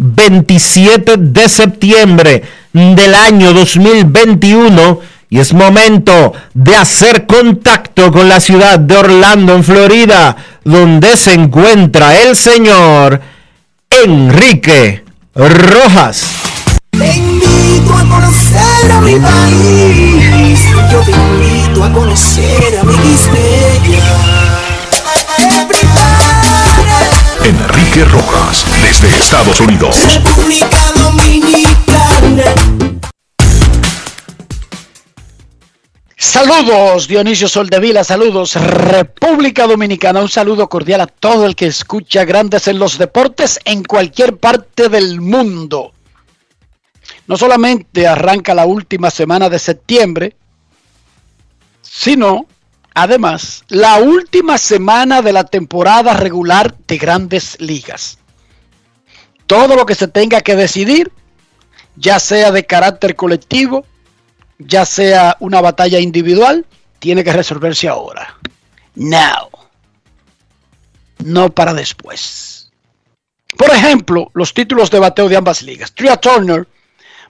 27 de septiembre del año 2021 y es momento de hacer contacto con la ciudad de Orlando, en Florida, donde se encuentra el señor Enrique Rojas. Te invito a conocer a mi país. Yo te invito a conocer a mi Enrique Rojas, desde Estados Unidos. República Dominicana. Saludos Dionisio Soldevila, saludos República Dominicana, un saludo cordial a todo el que escucha Grandes en los Deportes en cualquier parte del mundo. No solamente arranca la última semana de septiembre, sino además la última semana de la temporada regular de Grandes Ligas. Todo lo que se tenga que decidir, ya sea de carácter colectivo, ya sea una batalla individual, tiene que resolverse ahora. Now. No para después. Por ejemplo, los títulos de bateo de ambas ligas. Tria Turner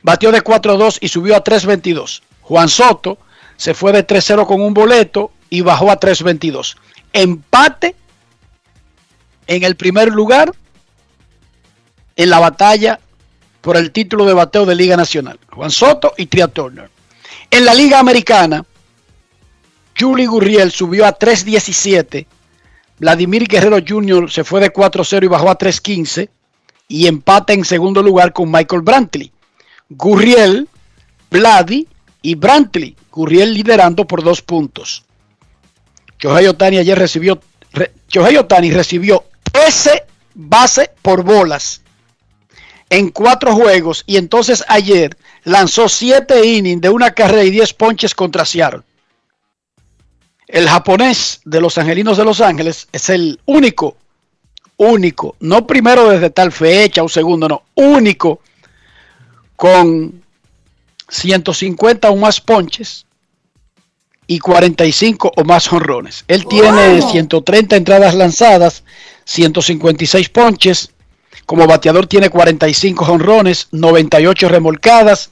batió de 4-2 y subió a 3-22. Juan Soto se fue de 3-0 con un boleto y bajó a 3-22. Empate en el primer lugar en la batalla por el título de bateo de Liga Nacional. Juan Soto y Tria Turner. En la Liga Americana, Julie Gurriel subió a 3.17. Vladimir Guerrero Jr. se fue de 4-0 y bajó a 3.15. Y empata en segundo lugar con Michael Brantley. Gurriel, Vladi y Brantley. Gurriel liderando por dos puntos. Shohei Otani ayer recibió. Re, Shohei Otani recibió 13 base por bolas en cuatro juegos. Y entonces ayer lanzó 7 innings de una carrera y 10 ponches contra Seattle. El japonés de los Angelinos de Los Ángeles es el único, único, no primero desde tal fecha o segundo, no, único con 150 o más ponches y 45 o más honrones. Él tiene 130 entradas lanzadas, 156 ponches, como bateador tiene 45 honrones, 98 remolcadas,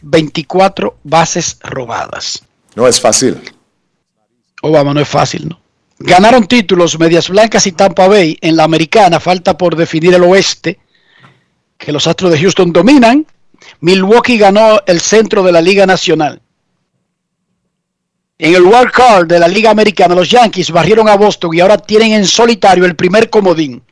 24 bases robadas. No es fácil. Obama no es fácil, ¿no? Ganaron títulos Medias Blancas y Tampa Bay en la americana, falta por definir el oeste, que los Astros de Houston dominan. Milwaukee ganó el centro de la Liga Nacional. En el Wild Card de la Liga Americana, los Yankees barrieron a Boston y ahora tienen en solitario el primer comodín.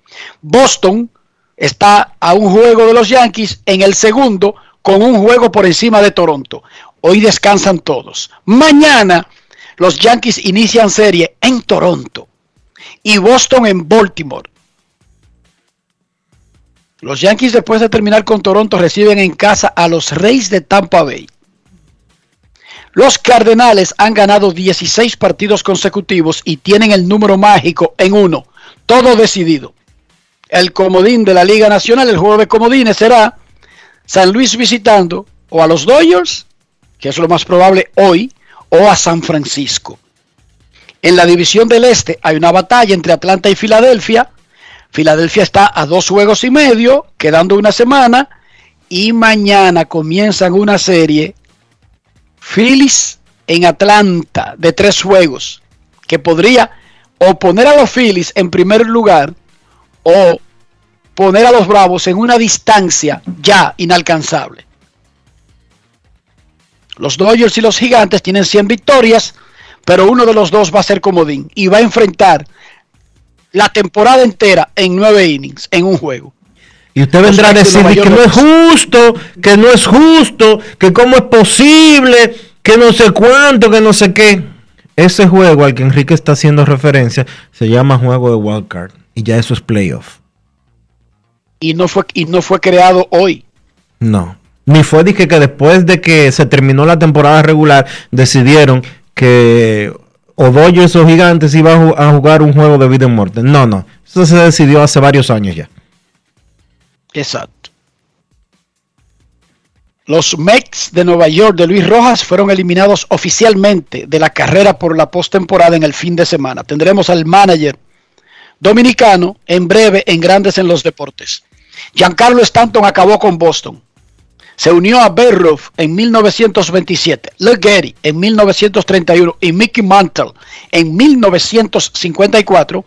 Boston está a un juego de los Yankees en el segundo con un juego por encima de Toronto. Hoy descansan todos. Mañana los Yankees inician serie en Toronto y Boston en Baltimore. Los Yankees después de terminar con Toronto reciben en casa a los Reyes de Tampa Bay. Los Cardenales han ganado 16 partidos consecutivos y tienen el número mágico en uno. Todo decidido. El comodín de la Liga Nacional, el juego de comodines será San Luis visitando o a los Dodgers, que es lo más probable hoy, o a San Francisco. En la división del Este hay una batalla entre Atlanta y Filadelfia. Filadelfia está a dos juegos y medio, quedando una semana, y mañana comienzan una serie Phillies en Atlanta de tres juegos, que podría o poner a los Phillies en primer lugar o poner a los Bravos en una distancia ya inalcanzable. Los Dodgers y los Gigantes tienen 100 victorias, pero uno de los dos va a ser comodín y va a enfrentar la temporada entera en nueve innings, en un juego. Y usted vendrá a decir que no es justo, que no es justo, que cómo es posible, que no sé cuánto, que no sé qué. Ese juego al que Enrique está haciendo referencia se llama juego de wildcard y ya eso es playoff. Y no fue, y no fue creado hoy. No. Ni fue dije que después de que se terminó la temporada regular decidieron que o Dodgers o Gigantes iban a jugar un juego de vida y muerte. No, no. Eso se decidió hace varios años ya. Exacto. Los Mets de Nueva York de Luis Rojas fueron eliminados oficialmente de la carrera por la postemporada en el fin de semana. Tendremos al manager dominicano en breve en Grandes en los Deportes. Giancarlo Stanton acabó con Boston. Se unió a Berroff en 1927, Gary en 1931 y Mickey Mantle en 1954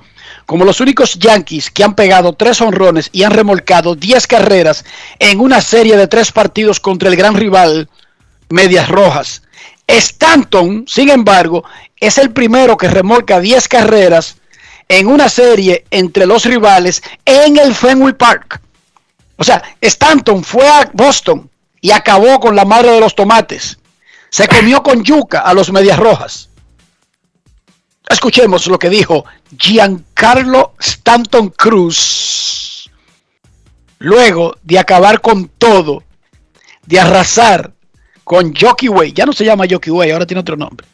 como los únicos Yankees que han pegado tres honrones y han remolcado 10 carreras en una serie de tres partidos contra el gran rival Medias Rojas. Stanton, sin embargo, es el primero que remolca 10 carreras en una serie entre los rivales en el Fenway Park. O sea, Stanton fue a Boston y acabó con la madre de los tomates. Se comió con yuca a los Medias Rojas. Escuchemos lo que dijo Giancarlo Stanton Cruz luego de acabar con todo, de arrasar con Jockey Way, ya no se llama Jockey Way, ahora tiene otro nombre,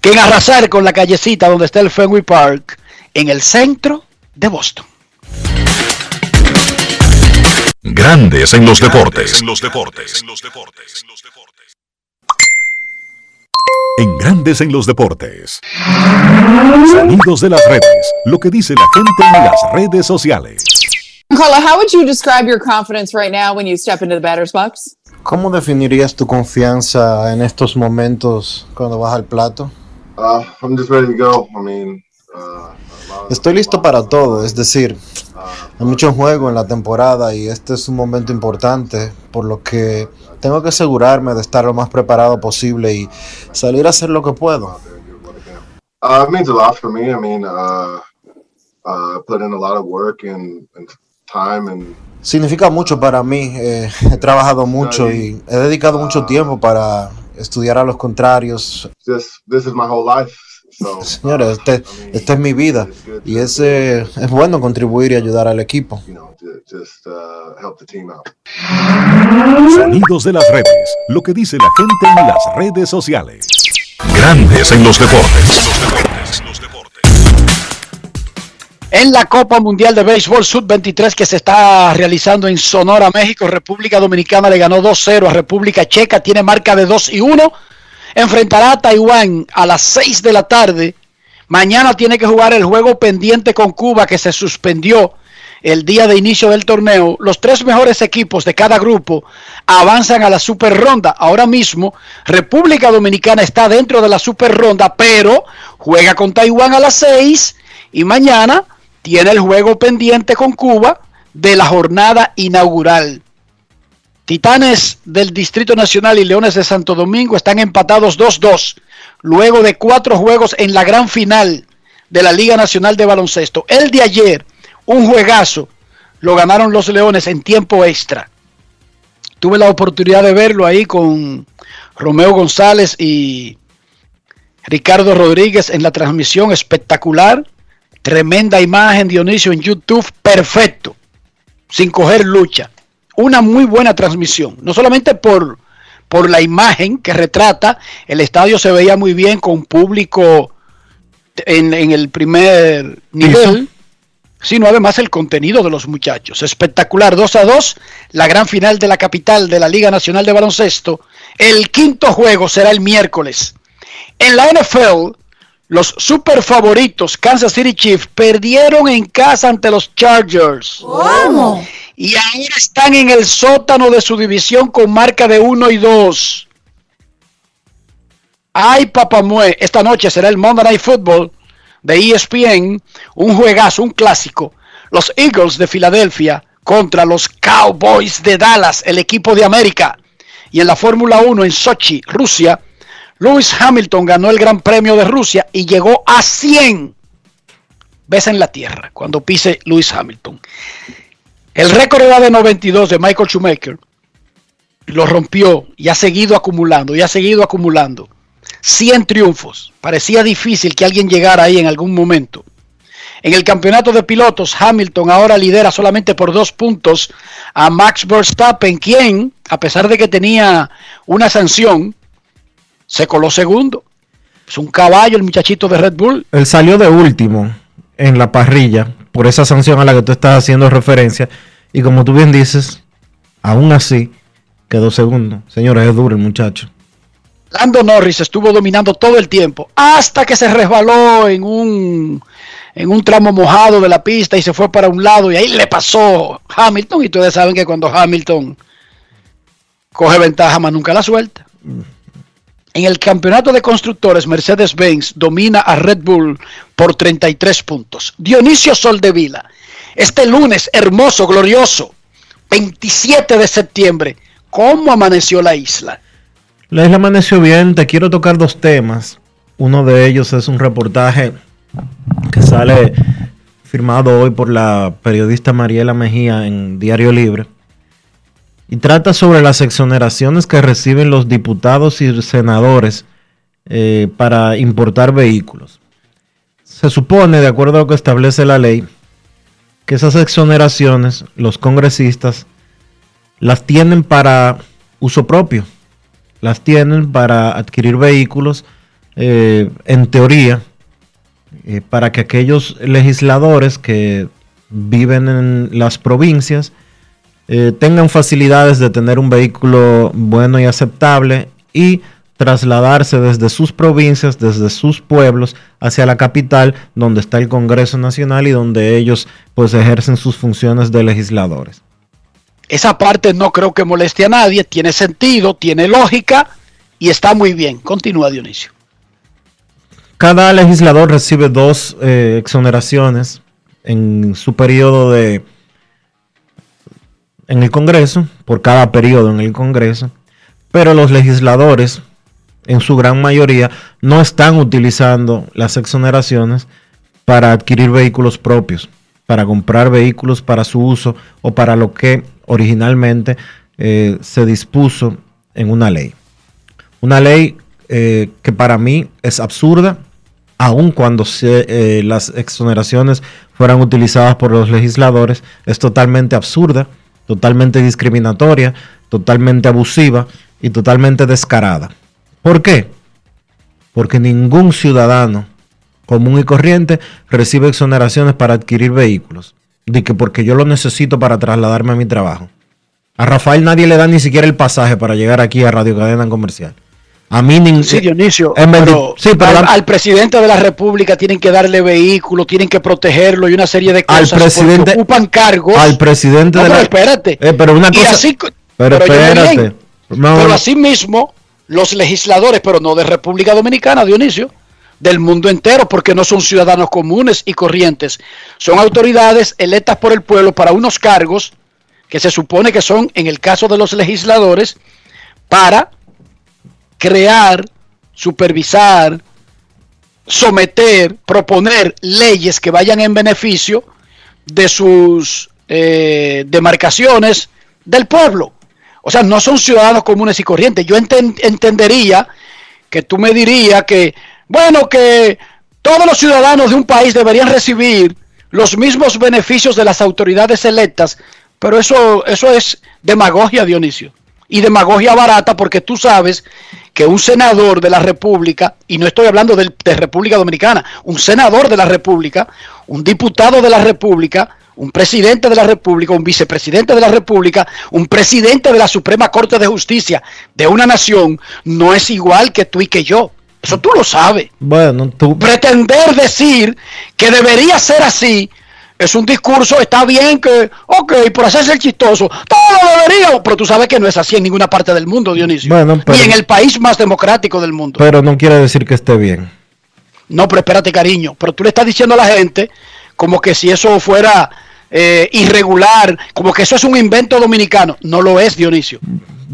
que en arrasar con la callecita donde está el Fenway Park en el centro de Boston. Grandes en los deportes. En los deportes. En los deportes. En Grandes en los deportes. Sonidos de las redes. Lo que dice la gente en las redes sociales. Carla, how would you describe your confidence right now when you step into the batter's box? ¿Cómo definirías tu confianza en estos momentos cuando vas al plato? Uh, I'm just ready to go. I mean, uh, Estoy listo para todo, es decir, hay mucho juego en la temporada y este es un momento importante, por lo que tengo que asegurarme de estar lo más preparado posible y salir a hacer lo que puedo. uh, it means a lot for me. I mean, uh, uh, put in a lot of work and, and time and Significa mucho para mí, eh, he trabajado mucho y he dedicado mucho tiempo para estudiar a los contrarios. just this is my whole life. Señores, este, esta es mi vida y es, eh, es bueno contribuir y ayudar al equipo. uh. Sonidos de las redes. Lo que dice la gente en las redes sociales. Grandes en los deportes. En la Copa Mundial de Béisbol Sub-23 que se está realizando en Sonora, México, República Dominicana le ganó 2-0 a República Checa, tiene marca de 2 y 1. Enfrentará a Taiwán a las 6 de la tarde. Mañana tiene que jugar el juego pendiente con Cuba que se suspendió el día de inicio del torneo. Los tres mejores equipos de cada grupo avanzan a la super ronda. Ahora mismo República Dominicana está dentro de la super ronda, pero juega con Taiwán a las 6 y mañana tiene el juego pendiente con Cuba de la jornada inaugural. Titanes del Distrito Nacional y Leones de Santo Domingo están empatados 2-2 luego de cuatro juegos en la gran final de la Liga Nacional de Baloncesto. El de ayer, un juegazo, lo ganaron los Leones en tiempo extra. Tuve la oportunidad de verlo ahí con Romeo González y Ricardo Rodríguez en la transmisión espectacular. Tremenda imagen, Dionisio, en YouTube, perfecto, sin coger lucha. Una muy buena transmisión, no solamente por, por la imagen que retrata, el estadio se veía muy bien con público en, en el primer nivel, sino además el contenido de los muchachos. Espectacular, 2 a 2, la gran final de la capital de la Liga Nacional de Baloncesto. El quinto juego será el miércoles. En la NFL, los super favoritos Kansas City Chiefs perdieron en casa ante los Chargers. ¿Cómo? Y ahora están en el sótano de su división con marca de 1 y 2. Ay, papamue, esta noche será el Monday Night Football de ESPN, un juegazo, un clásico. Los Eagles de Filadelfia contra los Cowboys de Dallas, el equipo de América. Y en la Fórmula 1 en Sochi, Rusia, Lewis Hamilton ganó el Gran Premio de Rusia y llegó a 100 veces en la tierra cuando pise Lewis Hamilton. El récord era de 92 de Michael Schumacher. Lo rompió y ha seguido acumulando y ha seguido acumulando. 100 triunfos. Parecía difícil que alguien llegara ahí en algún momento. En el campeonato de pilotos, Hamilton ahora lidera solamente por dos puntos a Max Verstappen, quien, a pesar de que tenía una sanción, se coló segundo. Es un caballo el muchachito de Red Bull. Él salió de último en la parrilla por esa sanción a la que tú estás haciendo referencia. Y como tú bien dices, aún así quedó segundo. Señores, es duro el muchacho. Lando Norris estuvo dominando todo el tiempo hasta que se resbaló en un, en un tramo mojado de la pista y se fue para un lado y ahí le pasó Hamilton y ustedes saben que cuando Hamilton coge ventaja más nunca la suelta. En el campeonato de constructores, Mercedes-Benz domina a Red Bull por 33 puntos. Dionisio Soldevila, este lunes hermoso, glorioso, 27 de septiembre, ¿cómo amaneció la isla? La isla amaneció bien. Te quiero tocar dos temas. Uno de ellos es un reportaje que sale firmado hoy por la periodista Mariela Mejía en Diario Libre. Y trata sobre las exoneraciones que reciben los diputados y senadores eh, para importar vehículos. Se supone, de acuerdo a lo que establece la ley, que esas exoneraciones los congresistas las tienen para uso propio las tienen para adquirir vehículos, eh, en teoría, eh, para que aquellos legisladores que viven en las provincias eh, tengan facilidades de tener un vehículo bueno y aceptable y trasladarse desde sus provincias, desde sus pueblos hacia la capital donde está el Congreso Nacional y donde ellos pues ejercen sus funciones de legisladores. Esa parte no creo que moleste a nadie, tiene sentido, tiene lógica y está muy bien. Continúa Dionisio. Cada legislador recibe dos eh, exoneraciones en su periodo de en el Congreso, por cada periodo en el Congreso, pero los legisladores en su gran mayoría no están utilizando las exoneraciones para adquirir vehículos propios, para comprar vehículos para su uso o para lo que originalmente eh, se dispuso en una ley. Una ley eh, que para mí es absurda, aun cuando se, eh, las exoneraciones fueran utilizadas por los legisladores, es totalmente absurda, totalmente discriminatoria, totalmente abusiva y totalmente descarada. ¿Por qué? Porque ningún ciudadano común y corriente recibe exoneraciones para adquirir vehículos. De que porque yo lo necesito para trasladarme a mi trabajo. A Rafael nadie le da ni siquiera el pasaje para llegar aquí a Radio Cadena Comercial. A mí ningún. Sí, Dionisio. En pero vendi- sí, pero al, la- al presidente de la República tienen que darle vehículo, tienen que protegerlo y una serie de Al cosas presidente- porque ocupan cargos. al presidente No, de pero la. espérate. Eh, pero una Y cosa. así pero, pero espérate. No, Pero asimismo, los legisladores, pero no de República Dominicana, Dionisio, del mundo entero, porque no son ciudadanos comunes y corrientes, son autoridades electas por el pueblo para unos cargos que se supone que son, en el caso de los legisladores, para crear, supervisar, someter, proponer leyes que vayan en beneficio de sus eh, demarcaciones del pueblo. O sea, no son ciudadanos comunes y corrientes. Yo enten- entendería que tú me dirías que, bueno, que Todos los ciudadanos de un país deberían recibir los mismos beneficios de las autoridades electas, pero eso, eso es demagogia, Dionisio. Y demagogia barata porque tú sabes que un senador de la República, y no estoy hablando de, de República Dominicana, un senador de la República, un diputado de la República, un presidente de la República, un vicepresidente de la República, un presidente de la Suprema Corte de Justicia de una nación, no es igual que tú y que yo. Eso tú lo sabes. Bueno, tú, Pretender decir que debería ser así es un discurso, está bien que, ok, por hacerse el chistoso, todo debería, pero tú sabes que no es así en ninguna parte del mundo, Dionisio. Bueno, pero- Ni en el país más democrático del mundo. pero no quiere decir que esté bien. No, pero espérate, cariño. Pero tú le estás diciendo a la gente como que si eso fuera eh, irregular, como que eso es un invento dominicano. No lo es, Dionisio.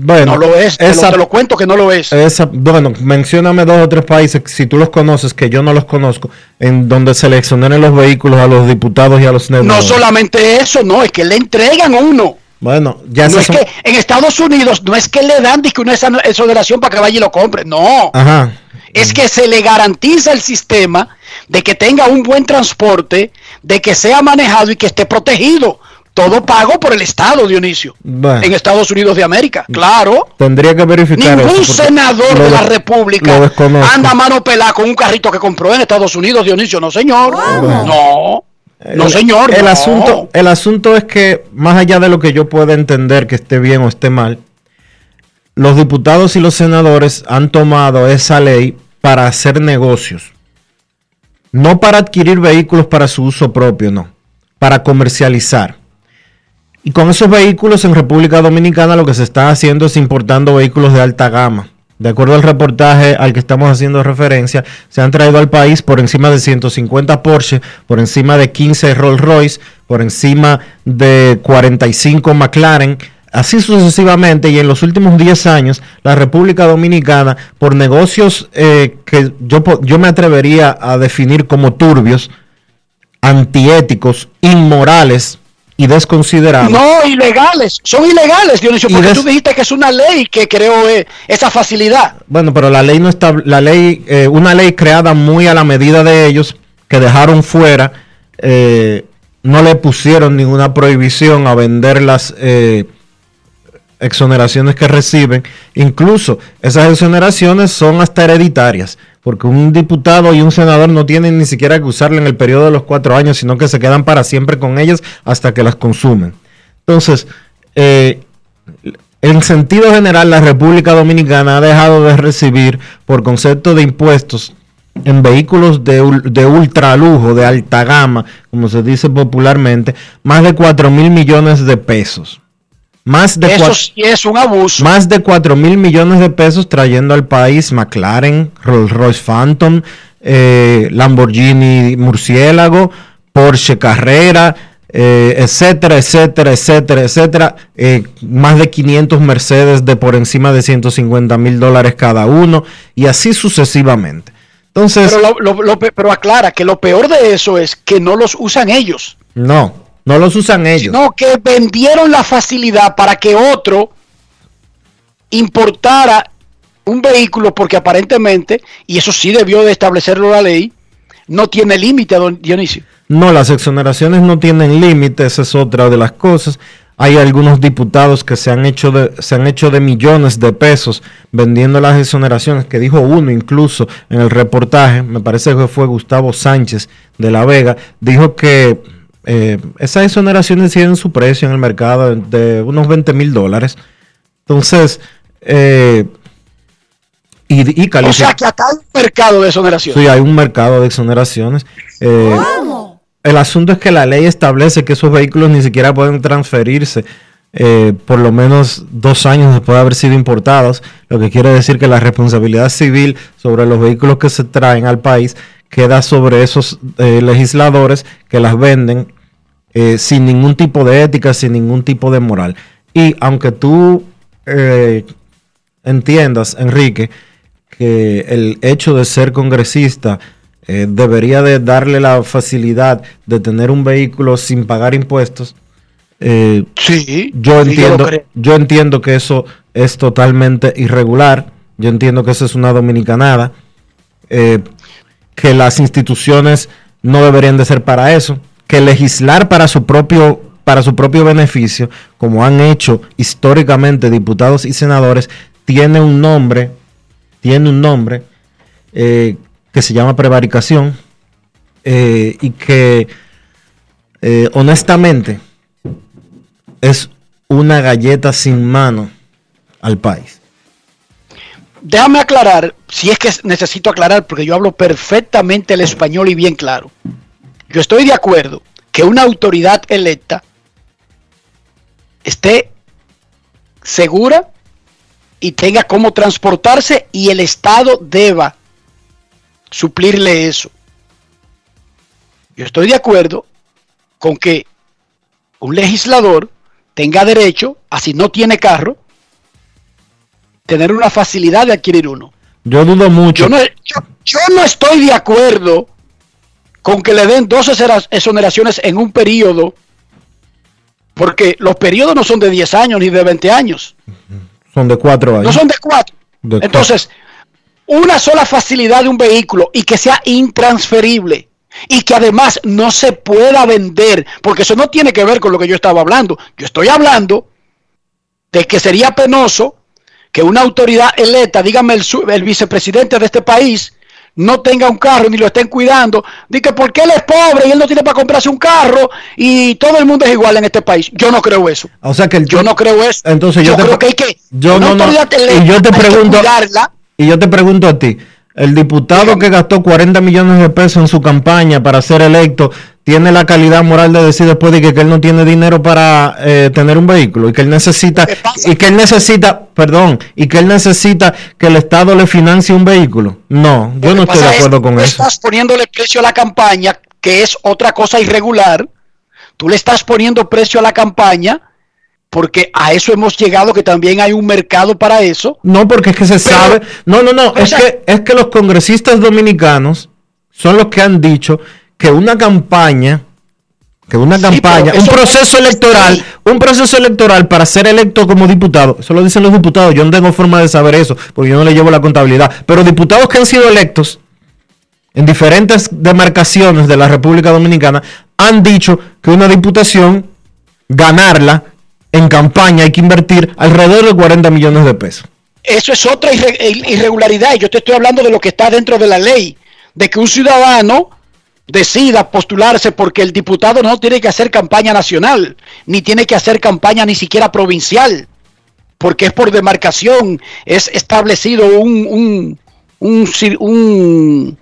Bueno, no lo es. Te, esa- lo, te lo cuento que no lo es. esa- bueno, mencióname dos o tres países, si tú los conoces, que yo no los conozco, en donde seleccionaron los vehículos a los diputados y a los no senadores. solamente eso, no, es que le entregan a uno. Bueno, ya no es son- que en Estados Unidos no es que le dan dizque, una exon- exoneración para que vaya y lo compre. No. Ajá. es que se le garantiza el sistema de que tenga un buen transporte, de que sea manejado y que esté protegido. Todo pago por el Estado, Dionisio. Bueno. En Estados Unidos de América, claro. Tendría que verificar Ningún eso, senador lo de la República anda a mano pelada con un carrito que compró en Estados Unidos, Dionisio. No, señor. No. No, El- señor. El no. asunto, el asunto es que, más allá de lo que yo pueda entender que esté bien o esté mal, los diputados y los senadores han tomado esa ley para hacer negocios. No para adquirir vehículos para su uso propio, no. Para comercializar. Y con esos vehículos en República Dominicana lo que se está haciendo es importando vehículos de alta gama. De acuerdo al reportaje al que estamos haciendo referencia, se han traído al país por encima de 150 Porsche, por encima de 15 Rolls Royce, por encima de 45 McLaren, así sucesivamente. Y en los últimos 10 años, la República Dominicana, por negocios eh, que yo, yo me atrevería a definir como turbios, antiéticos, inmorales y desconsiderados. No, ilegales. Son ilegales, Dionisio, porque tú dijiste que es una ley que creó eh, esa facilidad. Bueno, pero la ley no está, la ley, eh, una ley creada muy a la medida de ellos, que dejaron fuera, eh, no le pusieron ninguna prohibición a vender las exoneraciones que reciben. Incluso esas exoneraciones son hasta hereditarias, porque un diputado y un senador no tienen ni siquiera que usarla en el periodo de los cuatro años, sino que se quedan para siempre con ellas hasta que las consumen. Entonces, eh, en sentido general, la República Dominicana ha dejado de recibir por concepto de impuestos en vehículos de, de ultralujo, de alta gama, como se dice popularmente, más de 4 mil millones de pesos. Más de, Eso sí es un abuso. más de 4 mil millones de pesos trayendo al país McLaren, Rolls Royce Phantom, eh, Lamborghini Murciélago, Porsche Carrera, eh, etcétera, etcétera, etcétera, etcétera. eh, más de 500 Mercedes de por encima de 150 mil dólares cada uno y así sucesivamente. Entonces, Pero, lo- lo- lo pe- pero aclara que lo peor de eso es que no los usan ellos, no, no los usan ellos. sino que vendieron la facilidad para que otro importara un vehículo porque aparentemente, y eso sí debió de establecerlo la ley, no tiene límite, don Dionisio. No, las exoneraciones no tienen límite, esa es otra de las cosas. Hay algunos diputados que se han hecho de, se han hecho de millones de pesos vendiendo las exoneraciones, que dijo uno incluso en el reportaje, me parece que fue Gustavo Sánchez de La Vega, dijo que eh, esas exoneraciones tienen su precio en el mercado de, unos 20 mil dólares. Entonces, eh, y, y O sea que acá hay un mercado de exoneración. Sí, hay un mercado de exoneraciones. Eh, el asunto es que la ley establece que esos vehículos ni siquiera pueden transferirse eh, por lo menos dos años después de haber sido importados, lo que quiere decir que la responsabilidad civil sobre los vehículos que se traen al país queda sobre esos eh, legisladores que las venden eh, sin ningún tipo de ética, sin ningún tipo de moral. Y aunque tú eh, entiendas, Enrique, que el hecho de ser congresista debería de darle la facilidad de tener un vehículo sin pagar impuestos. eh, Sí, yo entiendo, yo entiendo que eso es totalmente irregular. Yo entiendo que eso es una dominicanada. Eh, que las instituciones no deberían de ser para eso, que legislar para su propio para su propio beneficio, como han hecho históricamente diputados y senadores, tiene un nombre, tiene un nombre eh, que se llama prevaricación eh, y que eh, honestamente es una galleta sin mano al país. Déjame aclarar, si es que necesito aclarar, porque yo hablo perfectamente el español y bien claro. Yo estoy de acuerdo que una autoridad electa esté segura y tenga cómo transportarse y el Estado deba suplirle eso. Yo estoy de acuerdo con que un legislador tenga derecho, así no tiene carro, tener una facilidad de adquirir uno. Yo dudo mucho. Yo no, yo no estoy de acuerdo con que le den dos exoneraciones en un periodo porque los periodos no son de 10 años ni de 20 años. Son de 4 años. No son de 4. Entonces, una sola facilidad de un vehículo y que sea intransferible y que además no se pueda vender, porque eso no tiene que ver con lo que yo estaba hablando. Yo estoy hablando de que sería penoso que una autoridad electa, dígame el, el vicepresidente de este país, no tenga un carro ni lo estén cuidando, de que porque él es pobre y él no tiene para comprarse un carro y todo el mundo es igual en este país. Yo no creo eso. O sea que yo no creo eso. Entonces yo, yo creo que hay que yo no, no, y yo te pregunto y yo te pregunto a ti, el diputado que gastó 40 millones de pesos en su campaña para ser electo tiene la calidad moral de decir después de que, él no tiene dinero para eh, tener un vehículo y que él necesita y que él necesita, perdón, y que él necesita que el Estado le financie un vehículo. No, yo no estoy de acuerdo con eso. Estás poniéndole precio a la campaña, que es otra cosa irregular. Tú le estás poniendo precio a la campaña porque a eso hemos llegado que también hay un mercado para eso. No, porque es que se sabe. No, no, no, es que es que los congresistas dominicanos son los que han dicho que una campaña, que una campaña, un proceso electoral, un proceso electoral para ser electo como diputado, eso lo dicen los diputados, yo no tengo forma de saber eso, porque yo no le llevo la contabilidad, pero diputados que han sido electos en diferentes demarcaciones de la República Dominicana han dicho que una diputación, ganarla en campaña hay que invertir alrededor de 40 millones de pesos. Eso es otra irregularidad, y yo te estoy hablando de lo que está dentro de la ley, de que un ciudadano decida postularse porque el diputado no tiene que hacer campaña nacional, ni tiene que hacer campaña ni siquiera provincial, porque es por demarcación, es establecido un, un,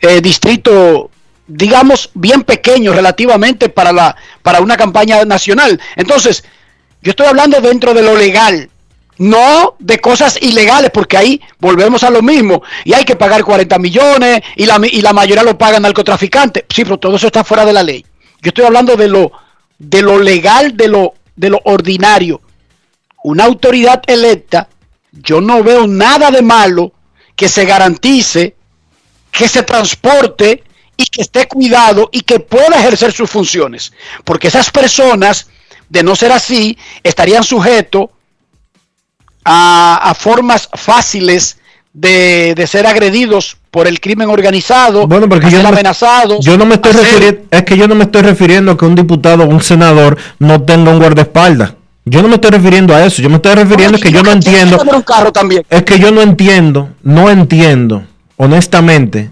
eh, distrito, digamos, bien pequeño relativamente para, la, para una campaña nacional. Entonces, yo estoy hablando dentro de lo legal, no de cosas ilegales, porque ahí volvemos a lo mismo. Y hay que pagar 40 millones y la, y la mayoría lo pagan narcotraficantes. Sí, pero todo eso está fuera de la ley. Yo estoy hablando de lo, de lo legal, de lo, de lo ordinario. Una autoridad electa, yo no veo nada de malo que se garantice que se transporte y que esté cuidado y que pueda ejercer sus funciones. Porque esas personas, de no ser así, estarían sujetos a, formas fáciles de, ser agredidos por el crimen organizado, bueno, porque yo no amenazados. Yo no me estoy refiriendo, es que yo no me estoy refiriendo a que un diputado o un senador no tenga un guardaespaldas. Yo no me estoy refiriendo a eso, yo me estoy refiriendo a que yo no entiendo. Es que yo no entiendo, no entiendo, honestamente,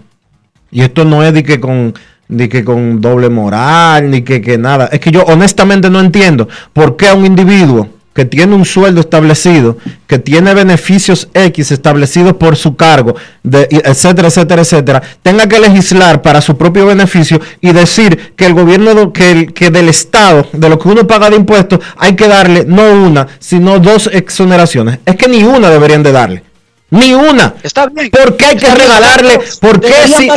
y esto no es de que con ni que con doble moral, ni que, que nada. Es que yo honestamente no entiendo por qué a un individuo que tiene un sueldo establecido, que tiene beneficios X establecidos por su cargo, de, etcétera, etcétera, etcétera, tenga que legislar para su propio beneficio y decir que el gobierno, que, que del Estado, de lo que uno paga de impuestos, hay que darle no una, sino dos exoneraciones. Es que ni una deberían de darle. Ni una. Está bien. ¿Por qué hay que regalarle? ¿Por qué si,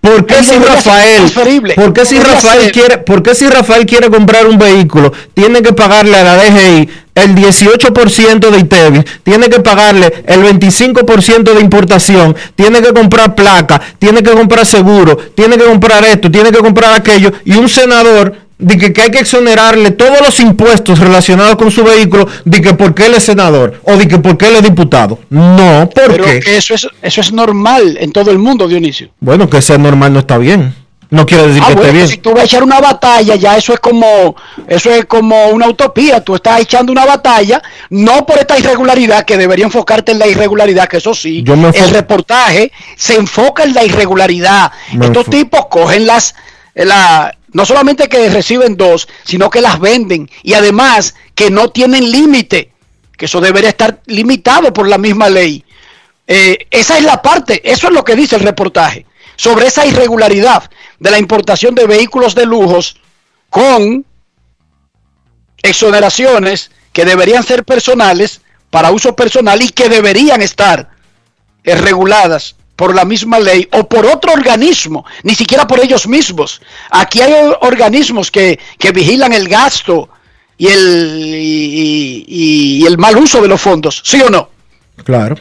¿por qué si Rafael, ¿por qué si Rafael quiere, por qué si Rafael quiere comprar un vehículo, tiene que pagarle a la DGI el 18% de ITEVIS, tiene que pagarle el 25% de importación, tiene que comprar placa, tiene que comprar seguro, tiene que comprar esto, tiene que comprar aquello, y un senador de que, que hay que exonerarle todos los impuestos relacionados con su vehículo, de que porque él es senador o de que porque él es diputado. No, ¿por Pero qué? que eso es, eso es normal en todo el mundo, Dionisio. Bueno, que sea normal no está bien. No quiere decir Ah, que bueno, esté bien. si tú vas a echar una batalla, ya eso es como eso es como una utopía. Tú estás echando una batalla, no por esta irregularidad, que debería enfocarte en la irregularidad, que eso sí, Yo me el reportaje se enfoca en la irregularidad. Me Estos tipos cogen las, la, no solamente que reciben dos, sino que las venden y además que no tienen límite, que eso debería estar limitado por la misma ley. Eh, esa es la parte, eso es lo que dice el reportaje, sobre esa irregularidad de la importación de vehículos de lujos con exoneraciones que deberían ser personales para uso personal y que deberían estar eh, reguladas por la misma ley o por otro organismo, ni siquiera por ellos mismos. Aquí hay organismos que, que vigilan el gasto y el, y- y- y el mal uso de los fondos, ¿sí o no? Claro.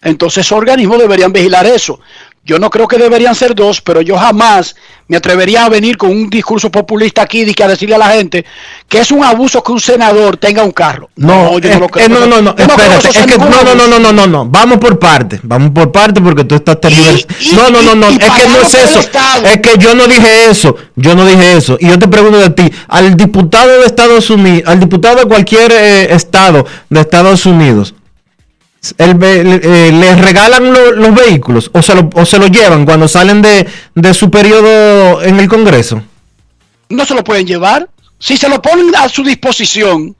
Entonces esos organismos deberían vigilar eso. Yo no creo que deberían ser dos, pero yo jamás me atrevería a venir con un discurso populista aquí y que a decirle a la gente que es un abuso que un senador tenga un carro. No, yo es- no lo creo. eh, no, no, no, Yo espérate, eso es que no, no, no, no, no, no, no, vamos por parte, vamos por parte porque tú estás y- No, no, no, no, y- y es que no es eso, es que yo no dije eso, yo no dije eso. Y yo te pregunto de ti, al diputado de Estados Unidos, al diputado de cualquier eh, estado de Estados Unidos, el ve- le, eh, ¿les regalan lo- los vehículos o se, lo, o se lo llevan cuando salen de, de su periodo en el Congreso? no se lo pueden llevar. Si se lo ponen a su disposición,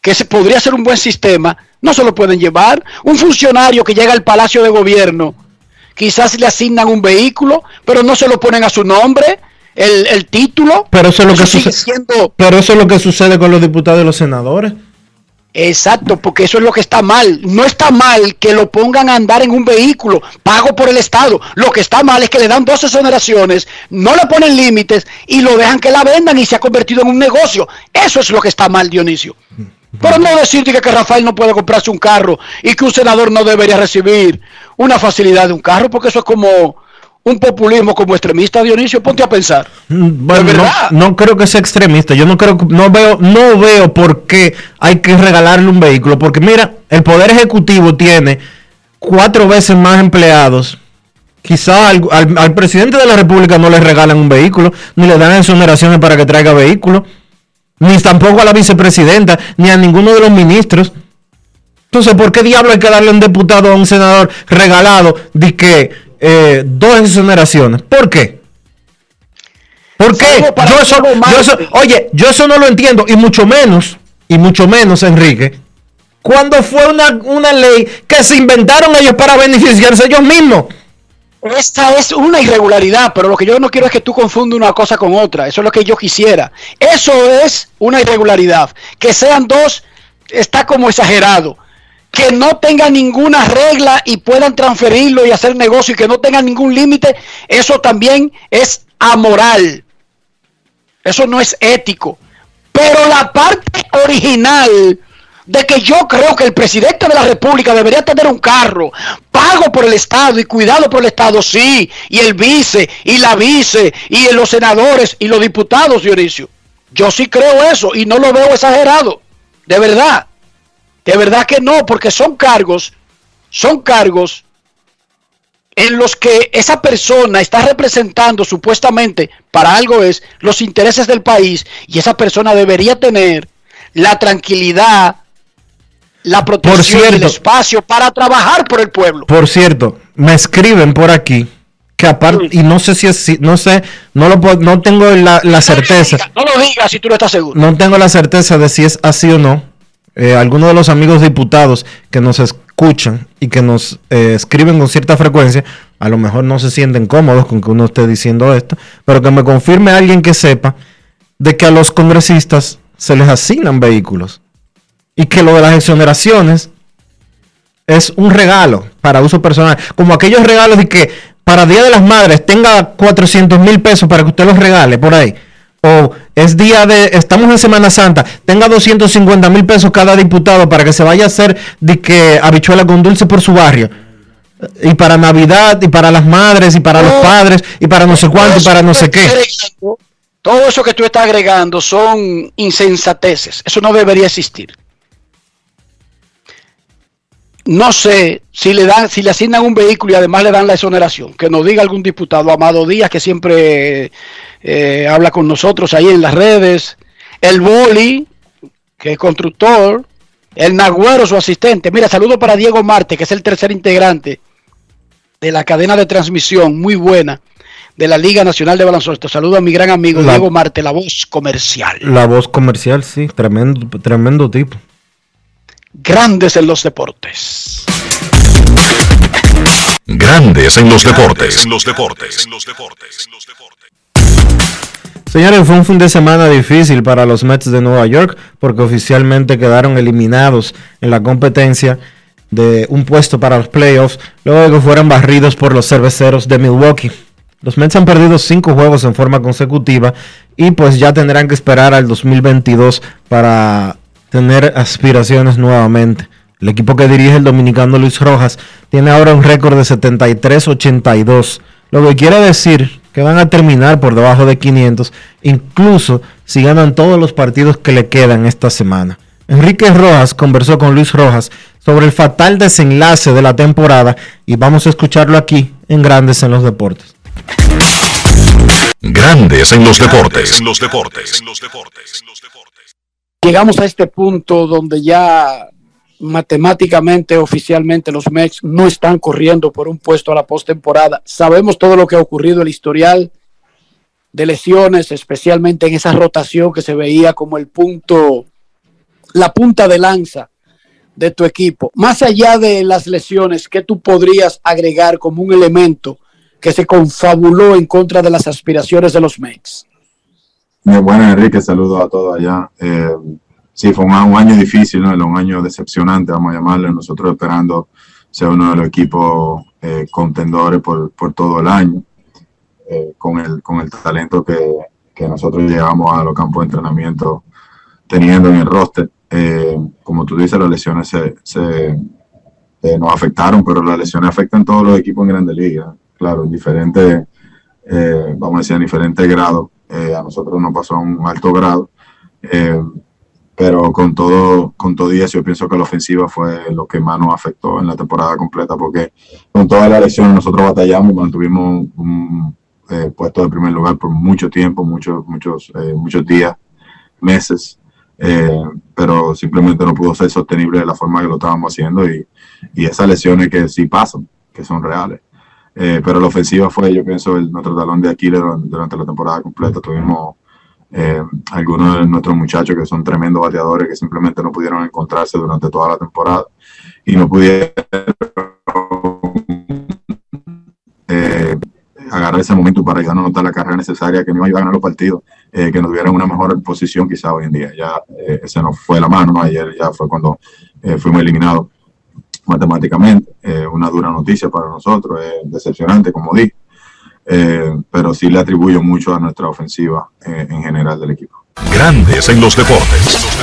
que se podría ser un buen sistema, no se lo pueden llevar. Un funcionario que llega al Palacio de Gobierno, quizás le asignan un vehículo, pero no se lo ponen a su nombre, el, el título. Pero eso es lo que sucede. siendo Pero eso es lo que sucede con los diputados y los senadores. Exacto, porque eso es lo que está mal. No está mal que lo pongan a andar en un vehículo pago por el Estado. Lo que está mal es que le dan dos exoneraciones, no le ponen límites y lo dejan que la vendan y se ha convertido en un negocio. Eso es lo que está mal, Dionisio. Pero no decir que, que Rafael no puede comprarse un carro y que un senador no debería recibir una facilidad de un carro, porque eso es como un populismo como extremista, Dionisio. Ponte a pensar. Mm, Bueno, ¿De no, no creo que sea extremista. Yo no creo, no veo, no veo por qué hay que regalarle un vehículo. Porque mira, el poder ejecutivo tiene cuatro veces más empleados. Quizás al, al- al presidente de la república no le regalan un vehículo, ni le dan exoneraciones para que traiga vehículo, ni tampoco a la vicepresidenta, ni a ninguno de los ministros. Entonces, ¿por qué diablo hay que darle a un diputado o a un senador regalado de que eh, dos exoneraciones? ¿Por qué? ¿Por qué? Yo eso, yo eso- oye, yo eso no lo entiendo, y mucho menos, y mucho menos, Enrique, cuando fue una, una ley que se inventaron ellos para beneficiarse ellos mismos. Esta es una irregularidad, pero lo que yo no quiero es que tú confundas una cosa con otra. Eso es lo que yo quisiera. Eso es una irregularidad. Que sean dos está como exagerado. Que no tengan ninguna regla y puedan transferirlo y hacer negocio y que no tengan ningún límite, eso también es amoral. Eso no es ético. Pero la parte original de que yo creo que el presidente de la República debería tener un carro pago por el Estado y cuidado por el Estado, sí, y el vice, y la vice, y los senadores, y los diputados, Dionisio. Yo sí creo eso y no lo veo exagerado, de verdad. De verdad que no, porque son cargos, son cargos en los que esa persona está representando supuestamente para algo es los intereses del país y esa persona debería tener la tranquilidad, la protección cierto. del espacio para trabajar por el pueblo. Por cierto, me escriben por aquí que aparte, y no sé si es, no sé, no lo puedo- no tengo la, la certeza. No lo digas si tú no estás seguro. No tengo la certeza de si es así o no. Eh, algunos de los amigos diputados que nos escuchan y que nos eh, escriben con cierta frecuencia, a lo mejor no se sienten cómodos con que uno esté diciendo esto, pero que me confirme alguien que sepa de que a los congresistas se les asignan vehículos y que lo de las exoneraciones es un regalo para uso personal, como aquellos regalos de que para Día de las Madres tenga 400 mil pesos para que usted los regale por ahí. O es día de, estamos en Semana Santa, tenga 250 mil pesos cada diputado para que se vaya a hacer de que habichuela con dulce por su barrio. Y para Navidad, y para las madres, y para los padres, y para no sé cuánto, y para no sé qué. Todo eso que tú estás agregando son insensateces. Eso no debería existir. No sé si le dan, si le asignan un vehículo y además le dan la exoneración. Que nos diga algún diputado, Amado Díaz, que siempre eh, habla con nosotros ahí en las redes. El Boli, que es constructor. El Nagüero, su asistente. Mira, saludo para Diego Marte, que es el tercer integrante de la cadena de transmisión, muy buena, de la Liga Nacional de Baloncesto. Saludo a mi gran amigo La- Diego Marte, la voz comercial. La voz comercial, sí, tremendo, tremendo tipo. Grandes en los deportes. Grandes en los deportes. En los deportes. En los deportes. Señores, fue un fin de semana difícil para los Mets de Nueva York porque oficialmente quedaron eliminados en la competencia de un puesto para los playoffs luego de que fueran barridos por los cerveceros de Milwaukee. Los Mets han perdido cinco juegos en forma consecutiva y pues ya tendrán que esperar al 2022 para tener aspiraciones nuevamente. El equipo que dirige el dominicano Luis Rojas tiene ahora un récord de 73-82, lo que quiere decir que van a terminar por debajo de 500, incluso si ganan todos los partidos que le quedan esta semana. Enrique Rojas conversó con Luis Rojas sobre el fatal desenlace de la temporada y vamos a escucharlo aquí en Grandes en los Deportes. Grandes en los deportes. En los deportes. En los deportes. Llegamos a este punto donde ya matemáticamente, oficialmente, los Mets no están corriendo por un puesto a la postemporada. Sabemos todo lo que ha ocurrido, el historial de lesiones, especialmente en esa rotación que se veía como el punto, la punta de lanza de tu equipo. Más allá de las lesiones, ¿qué tú podrías agregar como un elemento que se confabuló en contra de las aspiraciones de los Mets? Eh, bueno, Enrique, saludos a todos allá. Eh, sí, fue un, año difícil, ¿no? un año decepcionante, vamos a llamarle. Nosotros esperando ser uno de los equipos eh, contendores por, por todo el año, eh, con, el, con el talento que, que nosotros llegamos a los campos de entrenamiento teniendo en el roster. Eh, como tú dices, las lesiones se, se, nos afectaron, pero las lesiones afectan todos los equipos en Grandes Ligas. Claro, en diferentes, vamos a decir, en diferentes grados. A nosotros nos pasó a un alto grado. Pero con todo, con todo y eso, yo pienso que la ofensiva fue lo que más nos afectó en la temporada completa, porque con todas las lesiones nosotros batallamos, mantuvimos un eh, puesto de primer lugar por mucho tiempo, muchos, muchos, eh, muchos días, meses, eh, pero simplemente no pudo ser sostenible de la forma que lo estábamos haciendo y, y esas lesiones que sí pasan, que son reales. Eh, pero la ofensiva fue, yo pienso, nuestro talón de Aquiles durante la temporada completa. Tuvimos eh, algunos de nuestros muchachos que son tremendos bateadores que simplemente no pudieron encontrarse durante toda la temporada y no pudieron eh, agarrar ese momento para ayudarnos a anotar la carrera necesaria que nos iba a ganar los partidos, eh, que nos tuvieran una mejor posición quizá hoy en día. Ya eh, se nos fue la mano, ¿no? ayer ya fue cuando eh, fuimos eliminados matemáticamente, eh, una dura noticia para nosotros, decepcionante como dije, eh, pero sí le atribuyo mucho a nuestra ofensiva eh, en general del equipo. Grandes en los deportes.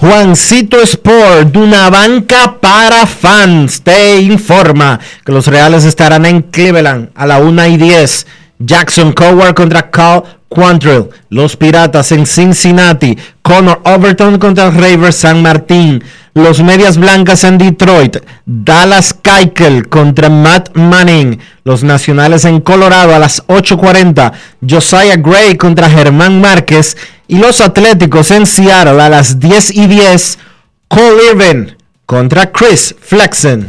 Juancito Sport, de una banca para fans, te informa que los Reales estarán en Cleveland a la 1 y 10. Jackson Coward contra Cal Quantrill. Los Piratas en Cincinnati. Connor Overton contra Ravers San Martín. Los Medias Blancas en Detroit. Dallas Keuchel contra Matt Manning. Los Nacionales en Colorado a las 8.40. Josiah Gray contra Germán Márquez. Y los Atléticos en Seattle a las 10 y 10. Cole Irvin contra Chris Flexen.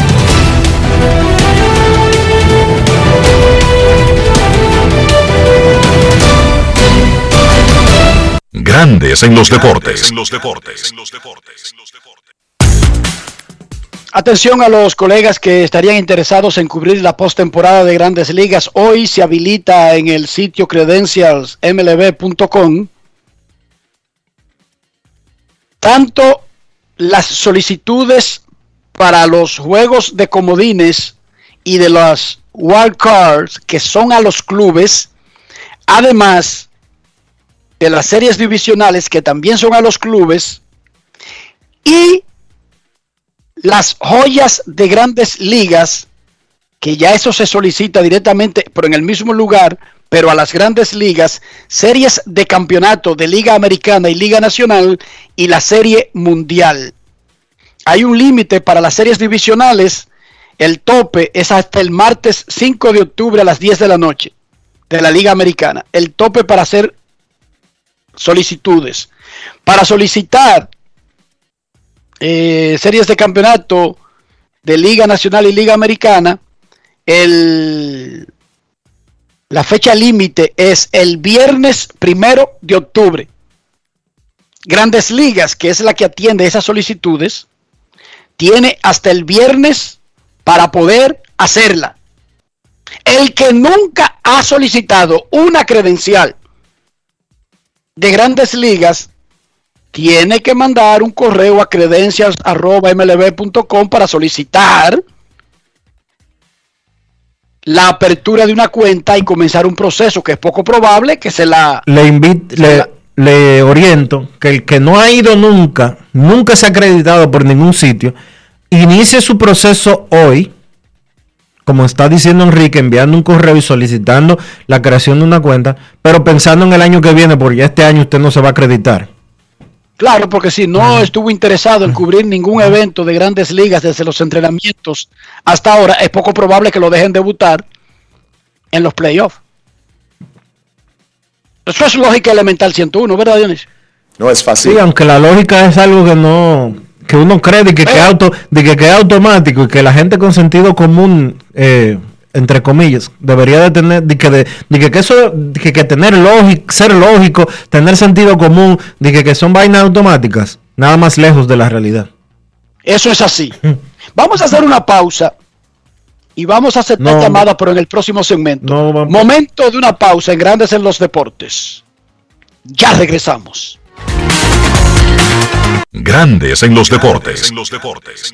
Grandes en los deportes. Atención a los colegas que estarían interesados en cubrir la postemporada de Grandes Ligas. Hoy se habilita en el sitio credencialsmlb.com tanto las solicitudes para los juegos de comodines y de las wild cards que son a los clubes, además de las series divisionales que también son a los clubes y las joyas de grandes ligas, que ya eso se solicita directamente, pero en el mismo lugar, pero a las grandes ligas, series de campeonato de Liga Americana y Liga Nacional y la Serie Mundial. Hay un límite para las series divisionales, el tope es hasta el martes 5 de octubre a las 10 de la noche de la Liga Americana. El tope para hacer solicitudes. Para solicitar eh, series de campeonato de Liga Nacional y Liga Americana, el la fecha límite es el viernes primero de octubre. Grandes Ligas, que es la que atiende esas solicitudes, tiene hasta el viernes para poder hacerla. El que nunca ha solicitado una credencial de grandes ligas tiene que mandar un correo a credencias.mlb.com para solicitar la apertura de una cuenta y comenzar un proceso que es poco probable que se la... Le, invito, le, oriento que el que no ha ido nunca, nunca se ha acreditado por ningún sitio, inicie su proceso hoy, como está diciendo Enrique, enviando un correo y solicitando la creación de una cuenta, pero pensando en el año que viene, porque ya este año usted no se va a acreditar. Claro, porque si no estuvo interesado en cubrir ningún evento de grandes ligas desde los entrenamientos hasta ahora, es poco probable que lo dejen debutar en los playoffs. Eso es lógica elemental 101, ¿verdad, Dionis? No es fácil. Sí, aunque la lógica es algo que no que uno cree de que, que, auto, de que, que es automático y que la gente con sentido común eh, entre comillas, debería de tener, de que, de, que, eso, que, tener lógico, ser lógico, tener sentido común, de que, son vainas automáticas, nada más lejos de la realidad. Eso es así. vamos a hacer una pausa y vamos a aceptar no, llamada, pero en el próximo segmento. Momento de una pausa en Grandes en los Deportes. Ya regresamos. Grandes en los deportes. En los deportes.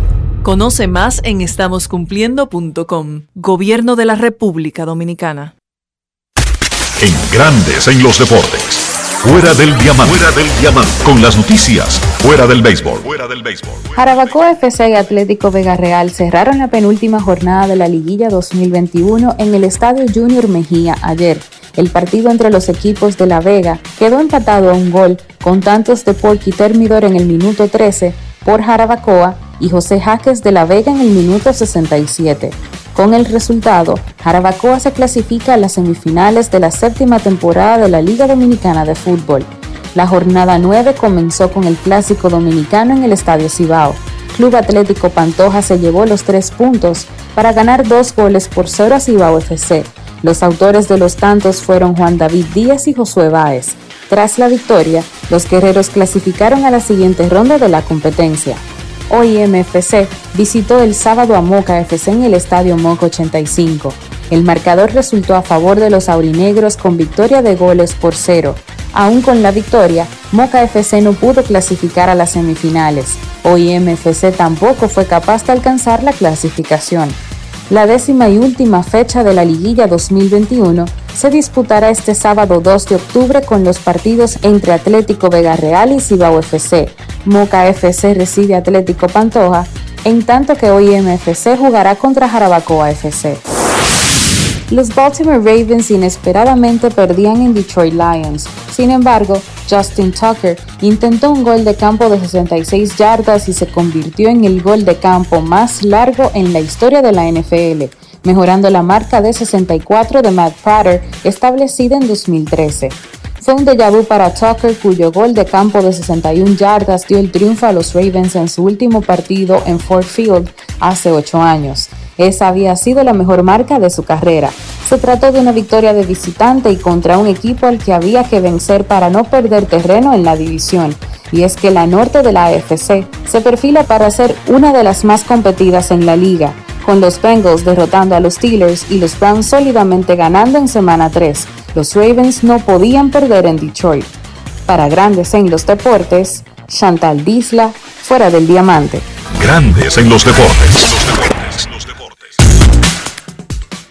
Conoce más en estamoscumpliendo.com. Gobierno de la República Dominicana. En Grandes en los Deportes. Fuera del diamante. Fuera del diamante. Con las noticias. Fuera del béisbol. Fuera del béisbol. Jarabacoa FC y Atlético Vega Real cerraron la penúltima jornada de la liguilla 2021 en el Estadio Junior Mejía ayer. El partido entre los equipos de La Vega quedó empatado a un gol con tantos de Porky Termidor en el minuto 13 por Jarabacoa y José Jaques de La Vega en el minuto 67. Con el resultado, Jarabacoa se clasifica a las semifinales de la séptima temporada de la Liga Dominicana de Fútbol. La jornada 9 comenzó con el clásico dominicano en el Estadio Cibao. Club Atlético Pantoja se llevó los tres puntos para ganar dos goles por cero a Cibao FC. Los autores de los tantos fueron Juan David Díaz y Josué Báez. Tras la victoria, los guerreros clasificaron a la siguiente ronda de la competencia. OIM FC visitó el sábado a Moca FC en el Estadio Moca 85. El marcador resultó a favor de los aurinegros con victoria de goles por cero. Aún con la victoria, Moca FC no pudo clasificar a las semifinales. OIM FC tampoco fue capaz de alcanzar la clasificación. La décima y última fecha de la liguilla 2021 se disputará este sábado 2 de octubre con los partidos entre Atlético Vega Real y Cibao FC. Moca FC recibe Atlético Pantoja, en tanto que OIM FC jugará contra Jarabacoa FC. Los Baltimore Ravens inesperadamente perdían en Detroit Lions. Sin embargo, Justin Tucker intentó un gol de campo de 66 yardas y se convirtió en el gol de campo más largo en la historia de la NFL, mejorando la marca de 64 de Matt Prater establecida en 2013. Fue un déjà vu para Tucker, cuyo gol de campo de 61 yardas dio el triunfo a los Ravens en su último partido en Ford Field hace 8 años. Esa había sido la mejor marca de su carrera. Se trató de una victoria de visitante y contra un equipo al que había que vencer para no perder terreno en la división. Y es que la norte de la AFC se perfila para ser una de las más competidas en la liga, con los Bengals derrotando a los Steelers y los Browns sólidamente ganando en semana 3. Los Ravens no podían perder en Detroit. Para Grandes en los Deportes, Chantal Disla, fuera del diamante. Grandes en los deportes.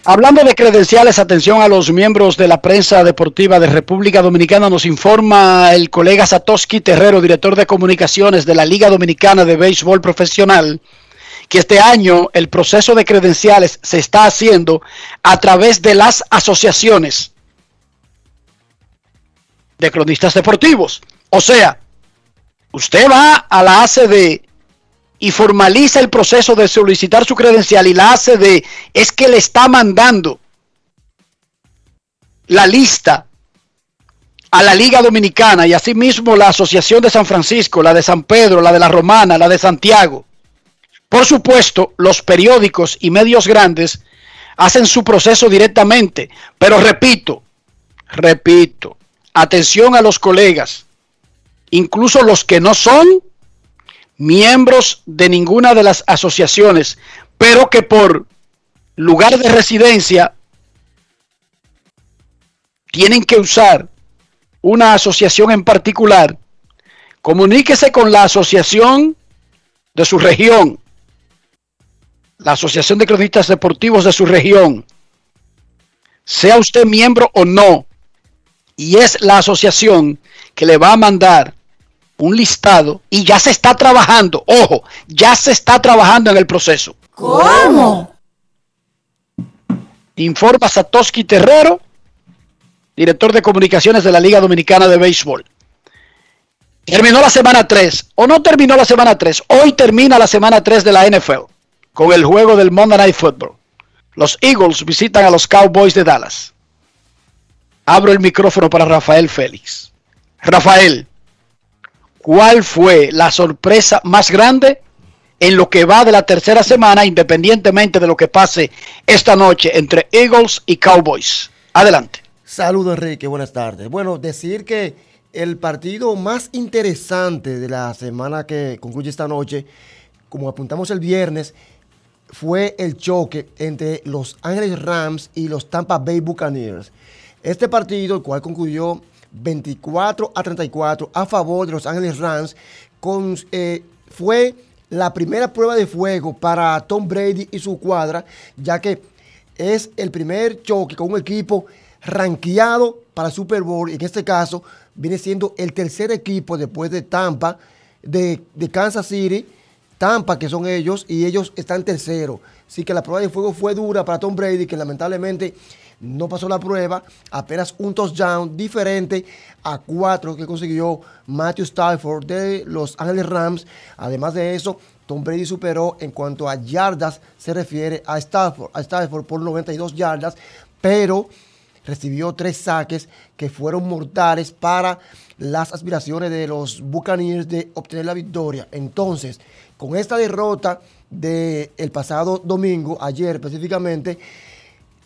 Hablando de credenciales, atención a los miembros de la prensa deportiva de República Dominicana, nos informa el colega Satoshi Terrero, director de comunicaciones de la Liga Dominicana de Béisbol Profesional, que este año el proceso de credenciales se está haciendo a través de las asociaciones de cronistas deportivos. O sea, usted va a la ACD y formaliza el proceso de solicitar su credencial y la ACD es que le está mandando la lista a la Liga Dominicana y asimismo la Asociación de San Francisco, la de San Pedro, la de la Romana, la de Santiago. Por supuesto, los periódicos y medios grandes hacen su proceso directamente, pero repito, repito, atención a los colegas, incluso los que no son miembros de ninguna de las asociaciones, pero que por lugar de residencia tienen que usar una asociación en particular, comuníquese con la asociación de su región, la Asociación de Cronistas Deportivos de su región, sea usted miembro o no, y es la asociación que le va a mandar un listado y ya se está trabajando, ojo, ya se está trabajando en el proceso. ¿Cómo? Informa Satoshi Terrero, director de comunicaciones de la Liga Dominicana de Béisbol. Terminó la semana 3, o no terminó la semana 3, hoy termina la semana 3 de la NFL con el juego del Monday Night Football. Los Eagles visitan a los Cowboys de Dallas. Abro el micrófono para Rafael Félix. Rafael, ¿cuál fue la sorpresa más grande en lo que va de la tercera semana, independientemente de lo que pase esta noche entre Eagles y Cowboys? Adelante. Saludos Enrique, buenas tardes. Bueno, decir que el partido más interesante de la semana que concluye esta noche, como apuntamos el viernes, fue el choque entre los Ángeles Rams y los Tampa Bay Buccaneers. Este partido, el cual concluyó 24 a 34 a favor de los Ángeles Rams, eh, fue la primera prueba de fuego para Tom Brady y su cuadra, ya que es el primer choque con un equipo rankeado para Super Bowl, y en este caso viene siendo el tercer equipo después de Tampa, de Kansas City, Tampa, que son ellos, y ellos están tercero. Así que la prueba de fuego fue dura para Tom Brady, que lamentablemente no pasó la prueba, apenas un touchdown diferente a cuatro que consiguió Matthew Stafford de los Ángeles Rams. Además de eso, Tom Brady superó en cuanto a yardas se refiere a Stafford, a Stafford por 92 yardas, pero recibió tres saques que fueron mortales para las aspiraciones de los Buccaneers de obtener la victoria. Entonces, con esta derrota del el pasado domingo, ayer específicamente,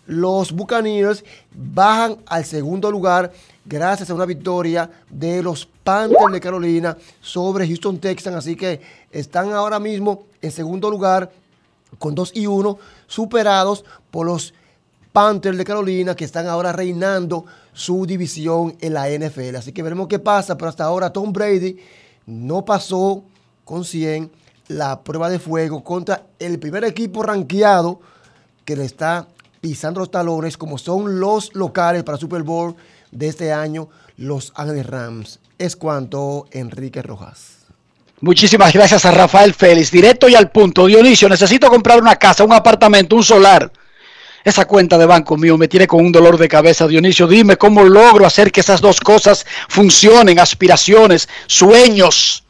los Buccaneers bajan al segundo lugar gracias a una victoria de los Panthers de Carolina sobre Houston Texans. Así que están ahora mismo en segundo lugar con 2 y 1, superados por los Panthers de Carolina que están ahora reinando su división en la NFL. Así que veremos qué pasa, pero hasta ahora Tom Brady no pasó con 100 la prueba de fuego contra el primer equipo rankeado que le está pisando los talones, como son los locales para Super Bowl de este año, los Ángeles Rams. Es cuanto, Enrique Rojas. Muchísimas gracias a Rafael Félix. Directo y al punto. Dionisio, necesito comprar una casa, un apartamento, un solar. Esa cuenta de banco mío me tiene con un dolor de cabeza, Dionisio. Dime cómo logro hacer que esas dos cosas funcionen, aspiraciones, sueños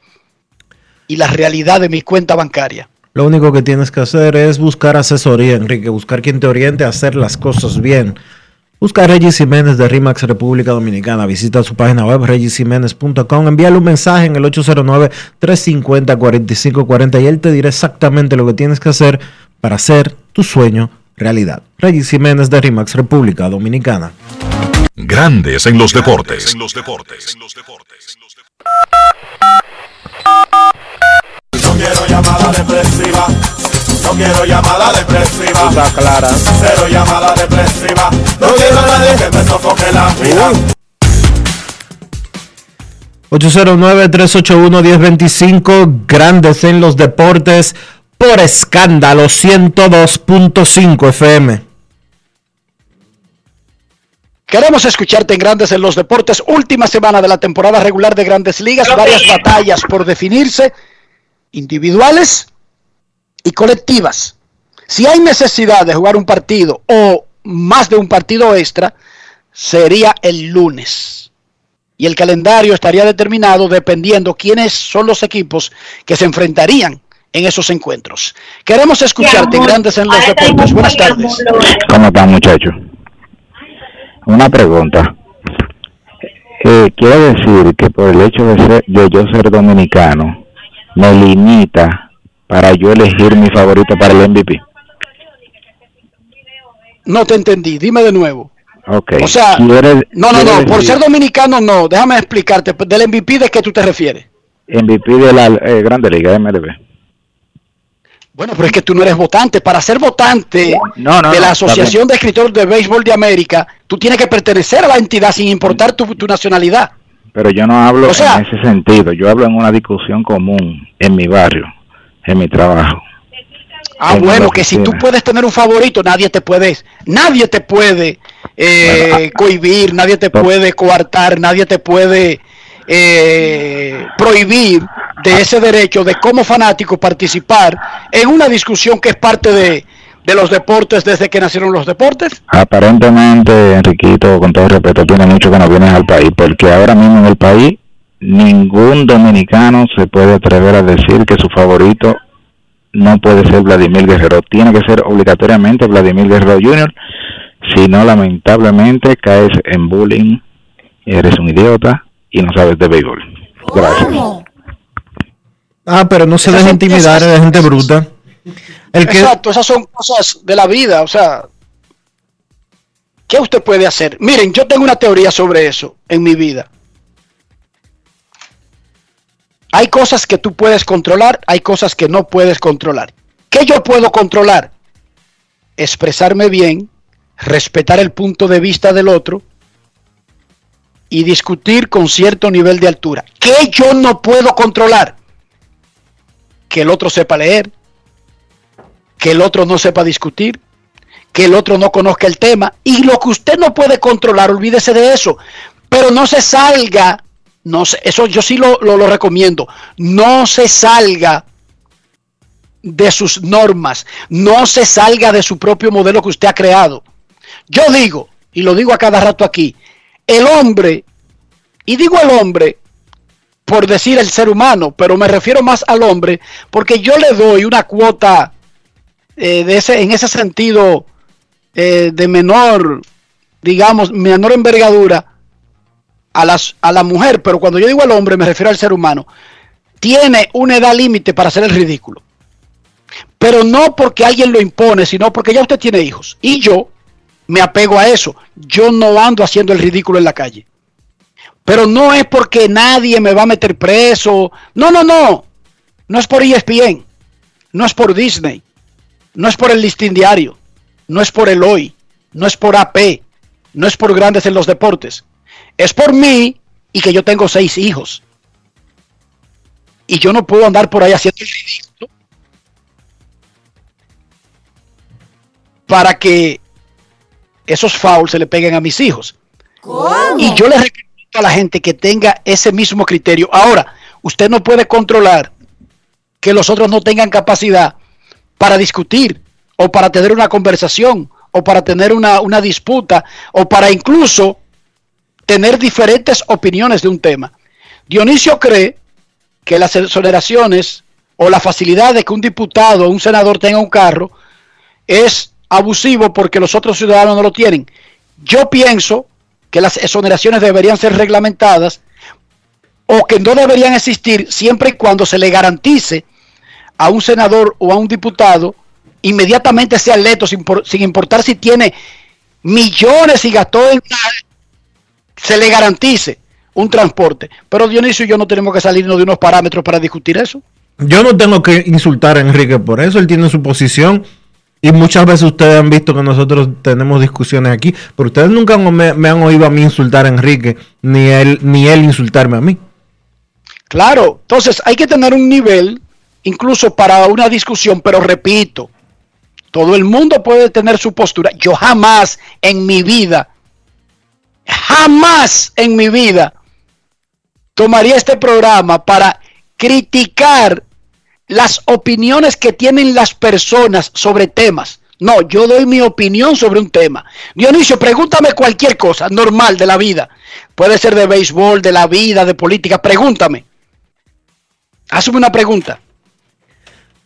y la realidad de mi cuenta bancaria. Lo único que tienes que hacer es buscar asesoría, Enrique, buscar quien te oriente a hacer las cosas bien. Busca a Regis Jiménez de RIMAX República Dominicana. Visita su página web regisjiménez.com. Envíale un mensaje en el 809-350-4540 y él te dirá exactamente lo que tienes que hacer para hacer tu sueño realidad. Regis Jiménez de RIMAX República Dominicana. Grandes en los deportes. No quiero llamada depresiva. No quiero llamada depresiva. Está clara. Cero llamada depresiva. No quiero a nadie que me sofoque la vida. 809-381-1025, Grandes en los Deportes, por escándalo 102.5 FM. Queremos escucharte en Grandes en los Deportes. Última semana de la temporada regular de Grandes Ligas. Varias batallas por definirse, individuales y colectivas. Si hay necesidad de jugar un partido o más de un partido extra, sería el lunes. Y el calendario estaría determinado dependiendo quiénes son los equipos que se enfrentarían en esos encuentros. Queremos escucharte en Grandes en los Deportes. Buenas tardes. ¿Cómo están, muchachos? Una pregunta. Eh, quiero decir que por el hecho de, ser, de yo ser dominicano, me limita para yo elegir mi favorito para el MVP. No te entendí, dime de nuevo. Ok. O sea, no, no, no, por decir ser dominicano no, déjame explicarte, del MVP de qué tú te refieres. MVP de la eh, Grande Liga MLB. Bueno, pero es que tú no eres votante. Para ser votante No, no, de la no, Asociación de Escritores de Béisbol de América, tú tienes que pertenecer a la entidad sin importar tu, tu nacionalidad. Pero yo no hablo O sea- en ese sentido, yo hablo en una discusión común en mi barrio, en mi trabajo. Ah, En bueno, que si tú puedes tener un favorito, nadie te puede, nadie te puede eh, cohibir, nadie te puede coartar, nadie te puede eh, prohibir de ese derecho de como fanático participar en una discusión que es parte de, de los deportes desde que nacieron los deportes. Aparentemente, Enriquito, con todo respeto, tiene mucho que no vienes al país, porque ahora mismo en el país ningún dominicano se puede atrever a decir que su favorito no puede ser Vladimir Guerrero. Tiene que ser obligatoriamente Vladimir Guerrero Jr. Si no, lamentablemente caes en bullying, eres un idiota y no sabes de béisbol. Gracias. Ah, pero no se son intimidar de gente bruta. Exacto, esas son cosas de la vida, o sea, ¿qué usted puede hacer? Miren, yo tengo una teoría sobre eso en mi vida. Hay cosas que tú puedes controlar, hay cosas que no puedes controlar. ¿Qué yo puedo controlar? Expresarme bien, respetar el punto de vista del otro y discutir con cierto nivel de altura. ¿Qué yo no puedo controlar? Que el otro sepa leer, que el otro no sepa discutir, que el otro no conozca el tema. Y lo que usted no puede controlar, olvídese de eso. Pero no se salga No se- eso yo sí lo, lo- lo recomiendo. No se salga de sus normas, no se salga de su propio modelo que usted ha creado. Yo digo, y lo digo a cada rato aquí, el hombre, y digo el hombre por decir el ser humano, pero me refiero más al hombre, porque yo le doy una cuota eh, de ese, en ese sentido eh, de menor, digamos, menor envergadura a, las, a la mujer, pero cuando yo digo al hombre me refiero al ser humano, tiene una edad límite para hacer el ridículo. Pero no porque alguien lo impone, sino porque ya usted tiene hijos. Y yo me apego a eso. Yo no ando haciendo el ridículo en la calle. Pero no es porque nadie me va a meter preso. No, no, no. No es por ESPN. No es por Disney. No es por el listín diario. No es por el hoy. No es por AP. No es por grandes en los deportes. Es por mí y que yo tengo seis hijos. Y yo no puedo andar por ahí haciendo el ridículo para que esos fouls se le peguen a mis hijos. Y yo les recomiendo a la gente que tenga ese mismo criterio. Ahora, usted no puede controlar que los otros no tengan capacidad para discutir o para tener una conversación o para tener una, una disputa o para incluso tener diferentes opiniones de un tema. Dionisio cree que las exoneraciones o la facilidad de que un diputado o un senador tenga un carro es abusivo porque los otros ciudadanos no lo tienen. Yo pienso que las exoneraciones deberían ser reglamentadas o que no deberían existir siempre y cuando se le garantice a un senador o a un diputado inmediatamente sea electo sin, sin importar si tiene millones y gastó en se le garantice un transporte. Pero Dionisio y yo no tenemos que salirnos de unos parámetros para discutir eso. Yo no tengo que insultar a Enrique por eso, él tiene su posición. Y muchas veces ustedes han visto que nosotros tenemos discusiones aquí, pero ustedes nunca me, me han oído a mí insultar a Enrique, ni él, ni él insultarme a mí. Claro, entonces hay que tener un nivel incluso para una discusión, pero repito, todo el mundo puede tener su postura. Yo jamás en mi vida, jamás en mi vida tomaría este programa para criticar las opiniones que tienen las personas sobre temas. No, yo doy mi opinión sobre un tema. Dionisio, pregúntame cualquier cosa normal de la vida. Puede ser de béisbol, de la vida, de política. Pregúntame. Hazme una pregunta.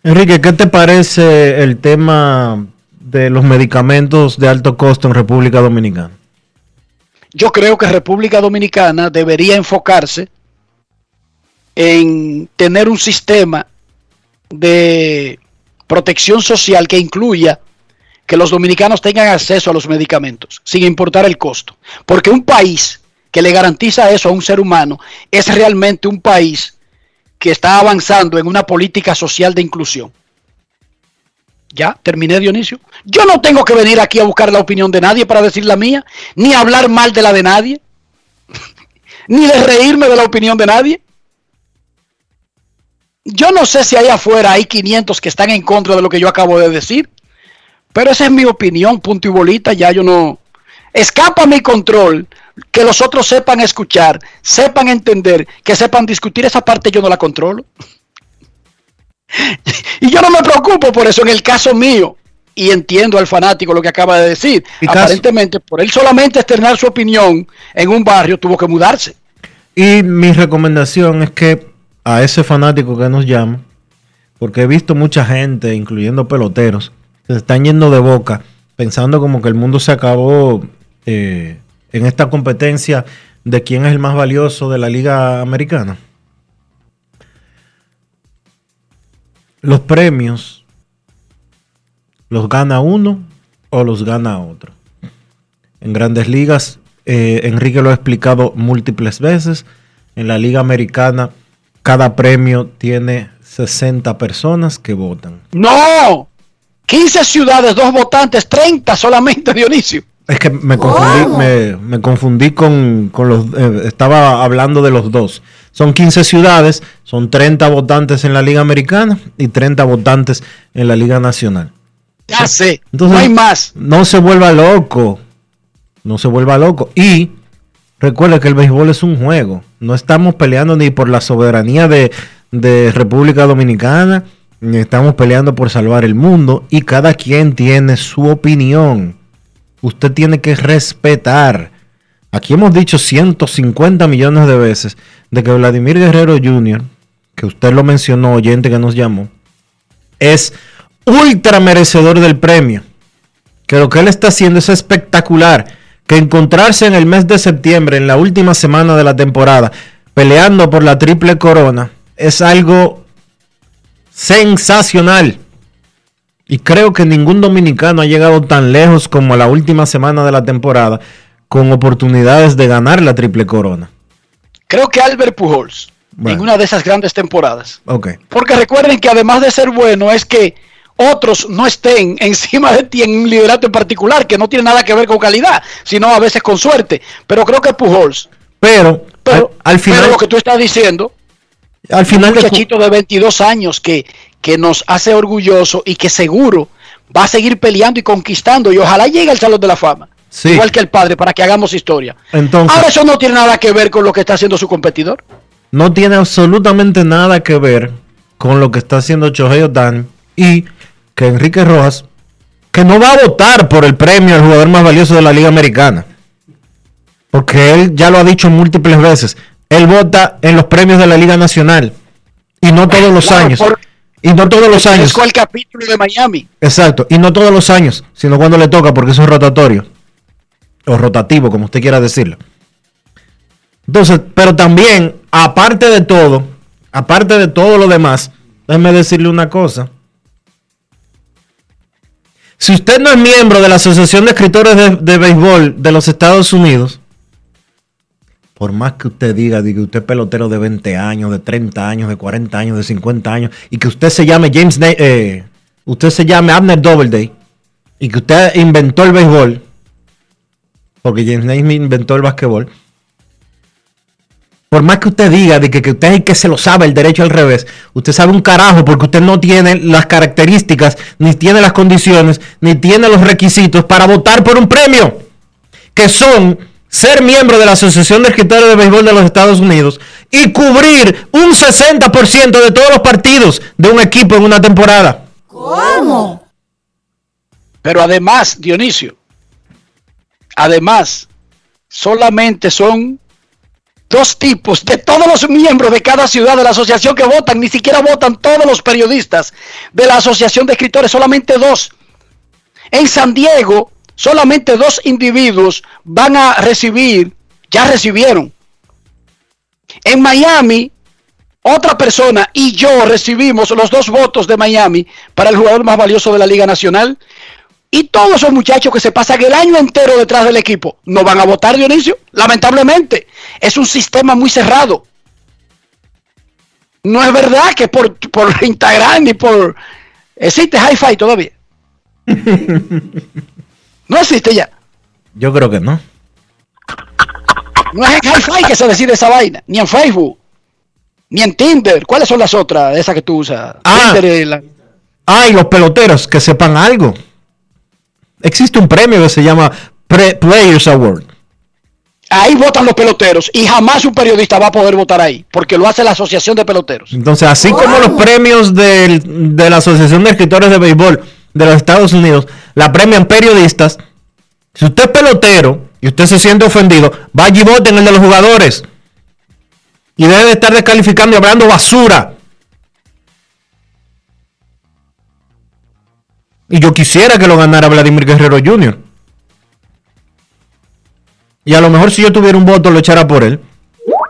Enrique, ¿qué te parece el tema de los medicamentos de alto costo en República Dominicana? Yo creo que República Dominicana debería enfocarse en tener un sistema de protección social que incluya que los dominicanos tengan acceso a los medicamentos, sin importar el costo. Porque un país que le garantiza eso a un ser humano es realmente un país que está avanzando en una política social de inclusión. Ya, terminé Dionisio. Yo no tengo que venir aquí a buscar la opinión de nadie para decir la mía, ni hablar mal de la de nadie, ni de reírme de la opinión de nadie. Yo no sé si allá afuera hay 500 que están en contra de lo que yo acabo de decir, pero esa es mi opinión, punto y bolita, ya yo no... Escapa mi control que los otros sepan escuchar, sepan entender, que sepan discutir, esa parte yo no la controlo. y yo no me preocupo por eso en el caso mío. Y entiendo al fanático lo que acaba de decir. Aparentemente, por él solamente externar su opinión en un barrio, tuvo que mudarse. Y mi recomendación es que a ese fanático que nos llama, porque he visto mucha gente, incluyendo peloteros, que se están yendo de boca, pensando como que el mundo se acabó eh, en esta competencia de quién es el más valioso de la liga americana. Los premios los gana uno o los gana otro. En grandes ligas, eh, Enrique lo ha explicado múltiples veces. En la liga americana, cada premio tiene 60 personas que votan. No, 15 ciudades, dos votantes, 30 solamente, Dionisio. Es que me confundí, me, me confundí con, con los... eh, estaba hablando de los dos. Son 15 ciudades, son 30 votantes en la Liga Americana y 30 votantes en la Liga Nacional. Ya sé, Entonces, no hay más. No se vuelva loco. No se vuelva loco. Y Recuerda que el béisbol es un juego. No estamos peleando ni por la soberanía de, de República Dominicana, ni estamos peleando por salvar el mundo. Y cada quien tiene su opinión. Usted tiene que respetar. Aquí hemos dicho 150 millones de veces de que Vladimir Guerrero Jr., que usted lo mencionó, oyente que nos llamó, es ultra merecedor del premio. Que lo que él está haciendo es espectacular. Que encontrarse en el mes de septiembre, en la última semana de la temporada, peleando por la triple corona, es algo sensacional. Y creo que ningún dominicano ha llegado tan lejos como la última semana de la temporada con oportunidades de ganar la triple corona. Creo que Albert Pujols, en una de esas grandes temporadas. Ok. Porque recuerden que además de ser bueno, es que otros no estén encima de ti en un liderato en particular, que no tiene nada que ver con calidad, sino a veces con suerte. Pero creo que Pujols. Pero, pero al, al final. Pero lo que tú estás diciendo. Al final. Un muchachito de 22 años que, que nos hace orgulloso y que seguro va a seguir peleando y conquistando. Y ojalá llegue al Salón de la Fama. Sí. Igual que el padre, para que hagamos historia. Entonces, Ahora eso no tiene nada que ver con lo que está haciendo su competidor. no tiene absolutamente nada que ver con lo que está haciendo Shohei Ohtani y que Enrique Rojas, que no va a votar por el premio al jugador más valioso de la Liga Americana. Porque él ya lo ha dicho múltiples veces. Él vota en los premios de la Liga Nacional. Y no todos los años. por- Y no todos los años. Es el capítulo de Miami. Exacto. Y no todos los años, sino cuando le toca, porque eso es rotatorio. O rotativo, como usted quiera decirlo. Entonces, pero también, aparte de todo, aparte de todo lo demás, déjeme decirle una cosa. Si usted no es miembro de la Asociación de Escritores de, de Béisbol de los Estados Unidos, por más que usted diga que usted es pelotero de 20 años, de 30 años, de 40 años, de 50 años, y que usted se llame James, Na- eh, usted se llame Abner Doubleday, y que usted inventó el béisbol, porque James Naismith inventó el basquetbol, por más que usted diga de que, que usted es que se lo sabe el derecho al revés, usted sabe un carajo porque usted no tiene las características, ni tiene las condiciones, ni tiene los requisitos para votar por un premio, que son ser miembro de la Asociación de Escritores de Béisbol de los Estados Unidos y cubrir un 60% de todos los partidos de un equipo en una temporada. ¿Cómo? Pero además, Dionisio, además, solamente son dos tipos de todos los miembros de cada ciudad de la asociación que votan, ni siquiera votan todos los periodistas de la asociación de escritores, solamente dos. En San Diego, solamente dos individuos van a recibir, ya recibieron. En Miami, otra persona y yo recibimos los dos votos de Miami para el jugador más valioso de la Liga Nacional. Y todos esos muchachos que se pasan el año entero detrás del equipo no van a votar, Dionisio. Lamentablemente, es un sistema muy cerrado. No es verdad que por, por Instagram ni por... Existe Hi-Fi todavía. No existe ya. Yo creo que no. No es en Hi-Fi que se decide esa vaina. Ni en Facebook. Ni en Tinder. ¿Cuáles son las otras? Esas que tú usas. Ah. Tinder, eh, la- Ay, los peloteros que sepan algo. Existe un premio que se llama Pre- Players Award. Ahí votan los peloteros y jamás un periodista va a poder votar ahí, porque lo hace la Asociación de Peloteros. Entonces, así como los premios del- de la Asociación de Escritores de Béisbol de los Estados Unidos la premian periodistas, si usted es pelotero y usted se siente ofendido, vaya y vote en el de los jugadores. Y debe de estar descalificando y hablando basura. Y yo quisiera que lo ganara Vladimir Guerrero Jr. Y a lo mejor si yo tuviera un voto lo echara por él.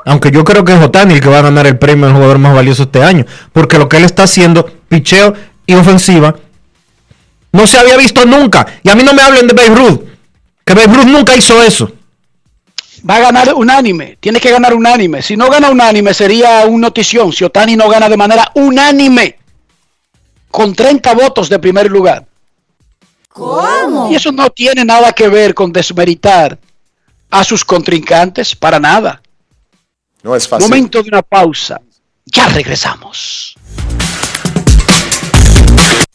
Aunque yo creo que es Otani el que va a ganar el premio al jugador más valioso este año. Porque lo que él está haciendo, picheo y ofensiva, no se había visto nunca. Y a mí no me hablen de Babe Ruth. Que Babe Ruth nunca hizo eso. Va a ganar unánime, tiene que ganar unánime. Si no gana unánime sería un notición. Si Otani no gana de manera unánime, con 30 votos de primer lugar. ¿Cómo? Y eso no tiene nada que ver con desmeritar a sus contrincantes, para nada. No es fácil. Momento de una pausa. Ya regresamos.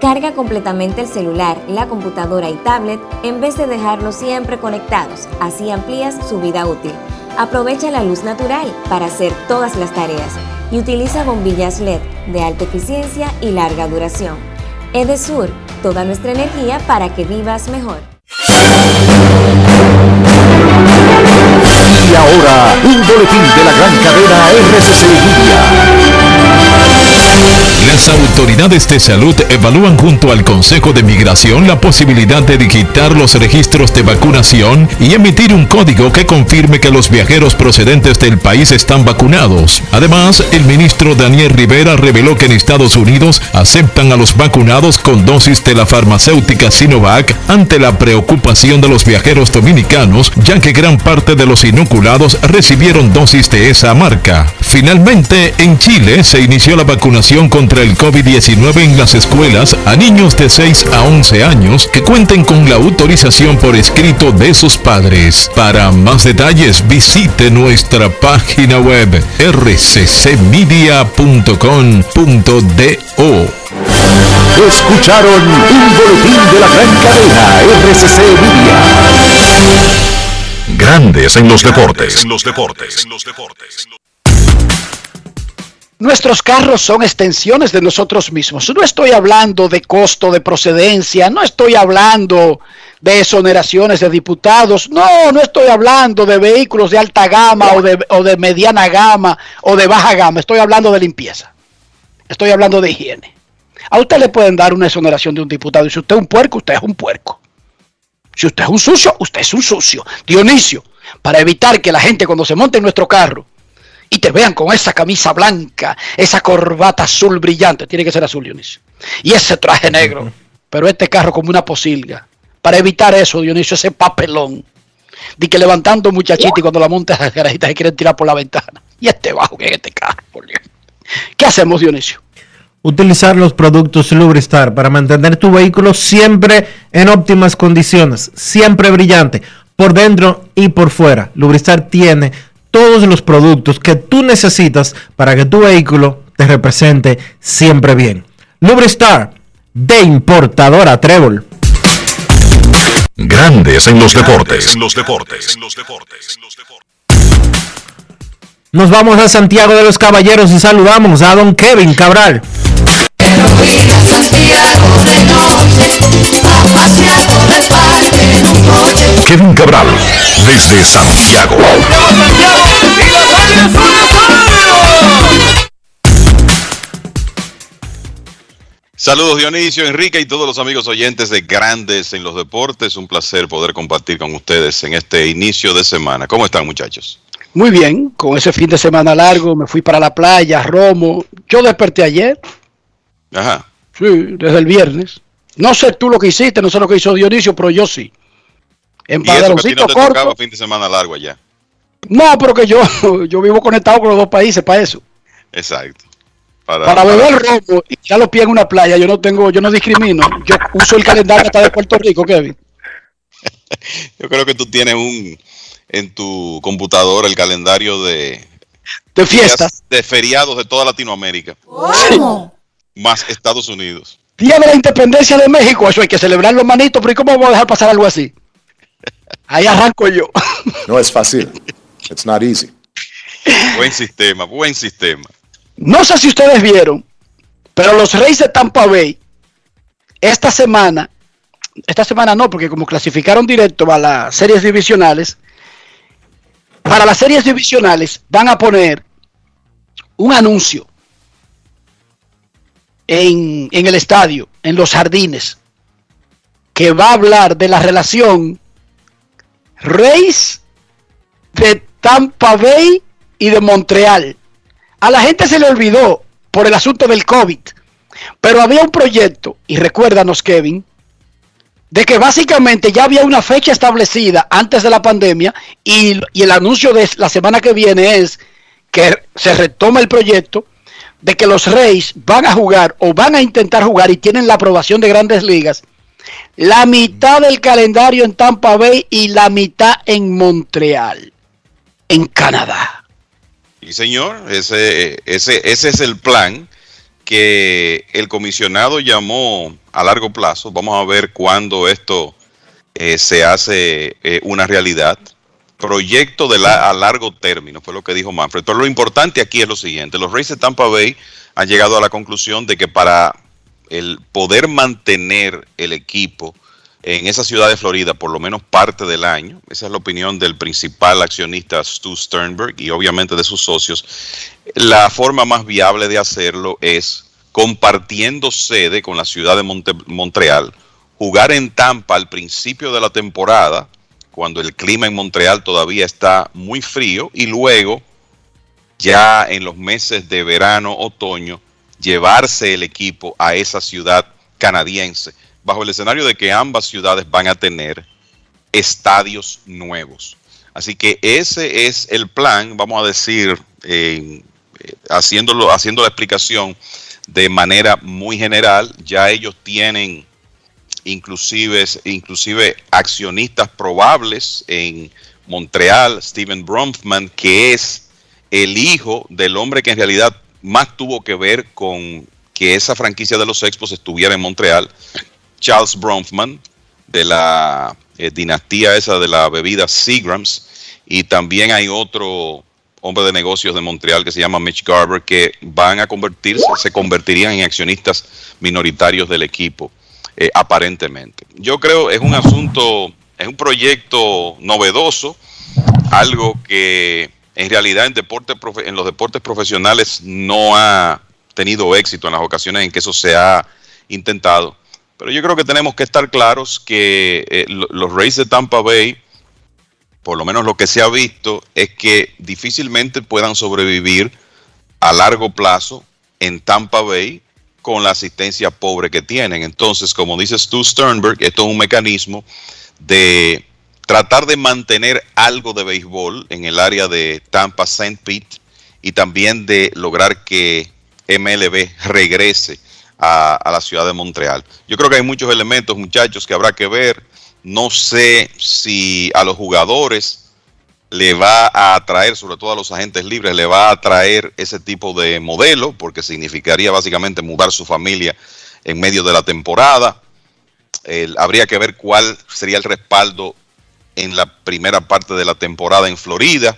Carga completamente el celular, la computadora y tablet en vez de dejarlos siempre conectados, así amplías su vida útil. Aprovecha la luz natural para hacer todas las tareas y utiliza bombillas LED de alta eficiencia y larga duración. Edesur, toda nuestra energía para que vivas mejor. Y ahora, un boletín de la gran cadena RCC Libia. Las autoridades de salud evalúan junto al Consejo de Migración la posibilidad de digitar los registros de vacunación y emitir un código que confirme que los viajeros procedentes del país están vacunados. Además, el ministro Daniel Rivera reveló que en Estados Unidos aceptan a los vacunados con dosis de la farmacéutica Sinovac ante la preocupación de los viajeros dominicanos, ya que gran parte de los inoculados recibieron dosis de esa marca. Finalmente, en Chile se inició la vacunación contra el COVID-19 en las escuelas a niños de 6 a 11 años que cuenten con la autorización por escrito de sus padres. Para más detalles visite nuestra página web rccmedia.com.do. Escucharon un boletín de la gran cadena RCC Media. Grandes en los deportes. En los deportes. Nuestros carros son extensiones de nosotros mismos. No estoy hablando de costo de procedencia, no estoy hablando de exoneraciones de diputados, no, no estoy hablando de vehículos de alta gama o de, o de mediana gama o de baja gama, estoy hablando de limpieza, estoy hablando de higiene. A usted le pueden dar una exoneración de un diputado y si usted es un puerco, usted es un puerco. Si usted es un sucio, usted es un sucio. Dionisio, para evitar que la gente cuando se monte en nuestro carro y te vean con esa camisa blanca, esa corbata azul brillante, tiene que ser azul, Dionisio, y ese traje negro, pero este carro como una posilga. Para evitar eso, Dionisio, ese papelón, de que levantando muchachita y cuando la montes a garajita se quieren tirar por la ventana. Y este bajo que es este carro, por Dios. ¿Qué hacemos, Dionisio? Utilizar los productos Lubristar para mantener tu vehículo siempre en óptimas condiciones, siempre brillante, por dentro y por fuera. Lubristar tiene todos los productos que tú necesitas para que tu vehículo te represente siempre bien. Lubristar de importadora Trébol. Grandes en los deportes. En los deportes. Nos vamos a Santiago de los Caballeros y saludamos a don Kevin Cabral. Kevin Cabral, desde Santiago. Saludos Dionisio, Enrique y todos los amigos oyentes de Grandes en los Deportes. Un placer poder compartir con ustedes en este inicio de semana. ¿Cómo están muchachos? Muy bien, con ese fin de semana largo me fui para la playa, Romo. Yo desperté ayer. Ajá. Sí, desde el viernes. No sé tú lo que hiciste, no sé lo que hizo Dionisio, pero yo sí. En y eso que a ti padroncito no te corto. tocaba fin de semana largo allá. No, pero que yo, yo vivo conectado con los dos países para eso. Exacto. Para beber romo y ya los pies en una playa, yo no tengo, yo no discrimino. Yo uso el calendario hasta de Puerto Rico, Kevin. Yo creo que tú tienes un en tu computadora el calendario de de fiestas, de feriados de toda Latinoamérica, más Estados Unidos. Día de la Independencia de México, eso hay que celebrarlo, manito, pero ¿y cómo vamos a dejar pasar algo así? Ahí arranco yo. No es fácil. It's not easy. Buen sistema, buen sistema. No sé si ustedes vieron, pero los Reyes de Tampa Bay, esta semana, esta semana no, porque como clasificaron directo a las series divisionales, para las series divisionales van a poner un anuncio en, en el estadio, en los jardines, que va a hablar de la relación Reyes de Tampa Bay y de Montreal. A la gente se le olvidó por el asunto del COVID, pero había un proyecto, y recuérdanos Kevin, de que básicamente ya había una fecha establecida antes de la pandemia y, y el anuncio de la semana que viene es que se retoma el proyecto de que los Reyes van a jugar o van a intentar jugar y tienen la aprobación de grandes ligas la mitad del calendario en Tampa Bay y la mitad en Montreal, en Canadá. Y señor, ese, ese, ese es el plan que el comisionado llamó a largo plazo. Vamos a ver cuándo esto eh, se hace eh, una realidad. Proyecto de la, a largo término, fue lo que dijo Manfred. Pero lo importante aquí es lo siguiente. Los Reyes de Tampa Bay han llegado a la conclusión de que para el poder mantener el equipo en esa ciudad de Florida por lo menos parte del año, esa es la opinión del principal accionista Stu Sternberg y obviamente de sus socios, la forma más viable de hacerlo es compartiendo sede con la ciudad de Montreal, jugar en Tampa al principio de la temporada, cuando el clima en Montreal todavía está muy frío, y luego, ya en los meses de verano, otoño, llevarse el equipo a esa ciudad canadiense, bajo el escenario de que ambas ciudades van a tener estadios nuevos. Así que ese es el plan, vamos a decir, eh, haciéndolo, haciendo la explicación de manera muy general, ya ellos tienen inclusive, inclusive accionistas probables en Montreal, Steven Bronfman, que es el hijo del hombre que en realidad más tuvo que ver con que esa franquicia de los Expos estuviera en Montreal, Charles Bronfman, de la eh, dinastía esa de la bebida Seagrams, y también hay otro hombre de negocios de Montreal que se llama Mitch Garber, que van a convertirse, se convertirían en accionistas minoritarios del equipo, eh, aparentemente. Yo creo es un asunto, es un proyecto novedoso, algo que en realidad en, los deportes profesionales no ha tenido éxito en las ocasiones en que eso se ha intentado. Pero yo creo que tenemos que estar claros que eh, los Rays de Tampa Bay, por lo menos lo que se ha visto, es que difícilmente puedan sobrevivir a largo plazo en Tampa Bay con la asistencia pobre que tienen. Entonces, como dice Stu Sternberg, esto es un mecanismo de tratar de mantener algo de béisbol en el área de Tampa, St. Pete y también de lograr que MLB regrese a, la ciudad de Montreal. Yo creo que hay muchos elementos, muchachos, que habrá que ver. No sé si a los jugadores le va a atraer, sobre todo a los agentes libres, le va a atraer ese tipo de modelo, porque significaría básicamente mudar su familia en medio de la temporada. Habría que ver cuál sería el respaldo en la primera parte de la temporada en Florida.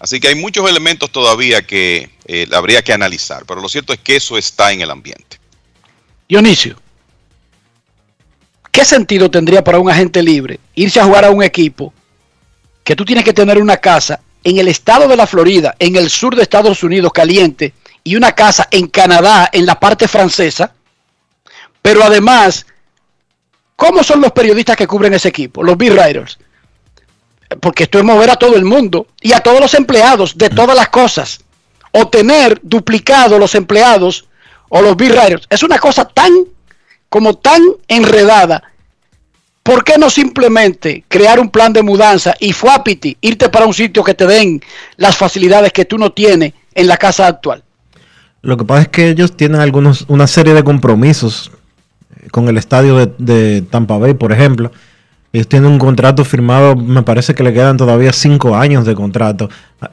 Así que hay muchos elementos todavía que eh, habría que analizar, pero lo cierto es que eso está en el ambiente. Dionisio, ¿qué sentido tendría para un agente libre irse a jugar a un equipo que tú tienes que tener una casa en el estado de la Florida, en el sur de Estados Unidos, caliente, y una casa en Canadá, en la parte francesa? Pero además, ¿cómo son los periodistas que cubren ese equipo? Los B-Writers porque esto es mover a todo el mundo y a todos los empleados de todas las cosas. O tener duplicado los empleados o los B-Writers. Es una cosa tan, como tan enredada. ¿Por qué no simplemente crear un plan de mudanza y fuapiti, irte para un sitio que te den las facilidades que tú no tienes en la casa actual? Lo que pasa es que ellos tienen algunos, una serie de compromisos con el estadio de Tampa Bay, por ejemplo ellos tienen un contrato firmado, me parece que le quedan todavía cinco años de contrato.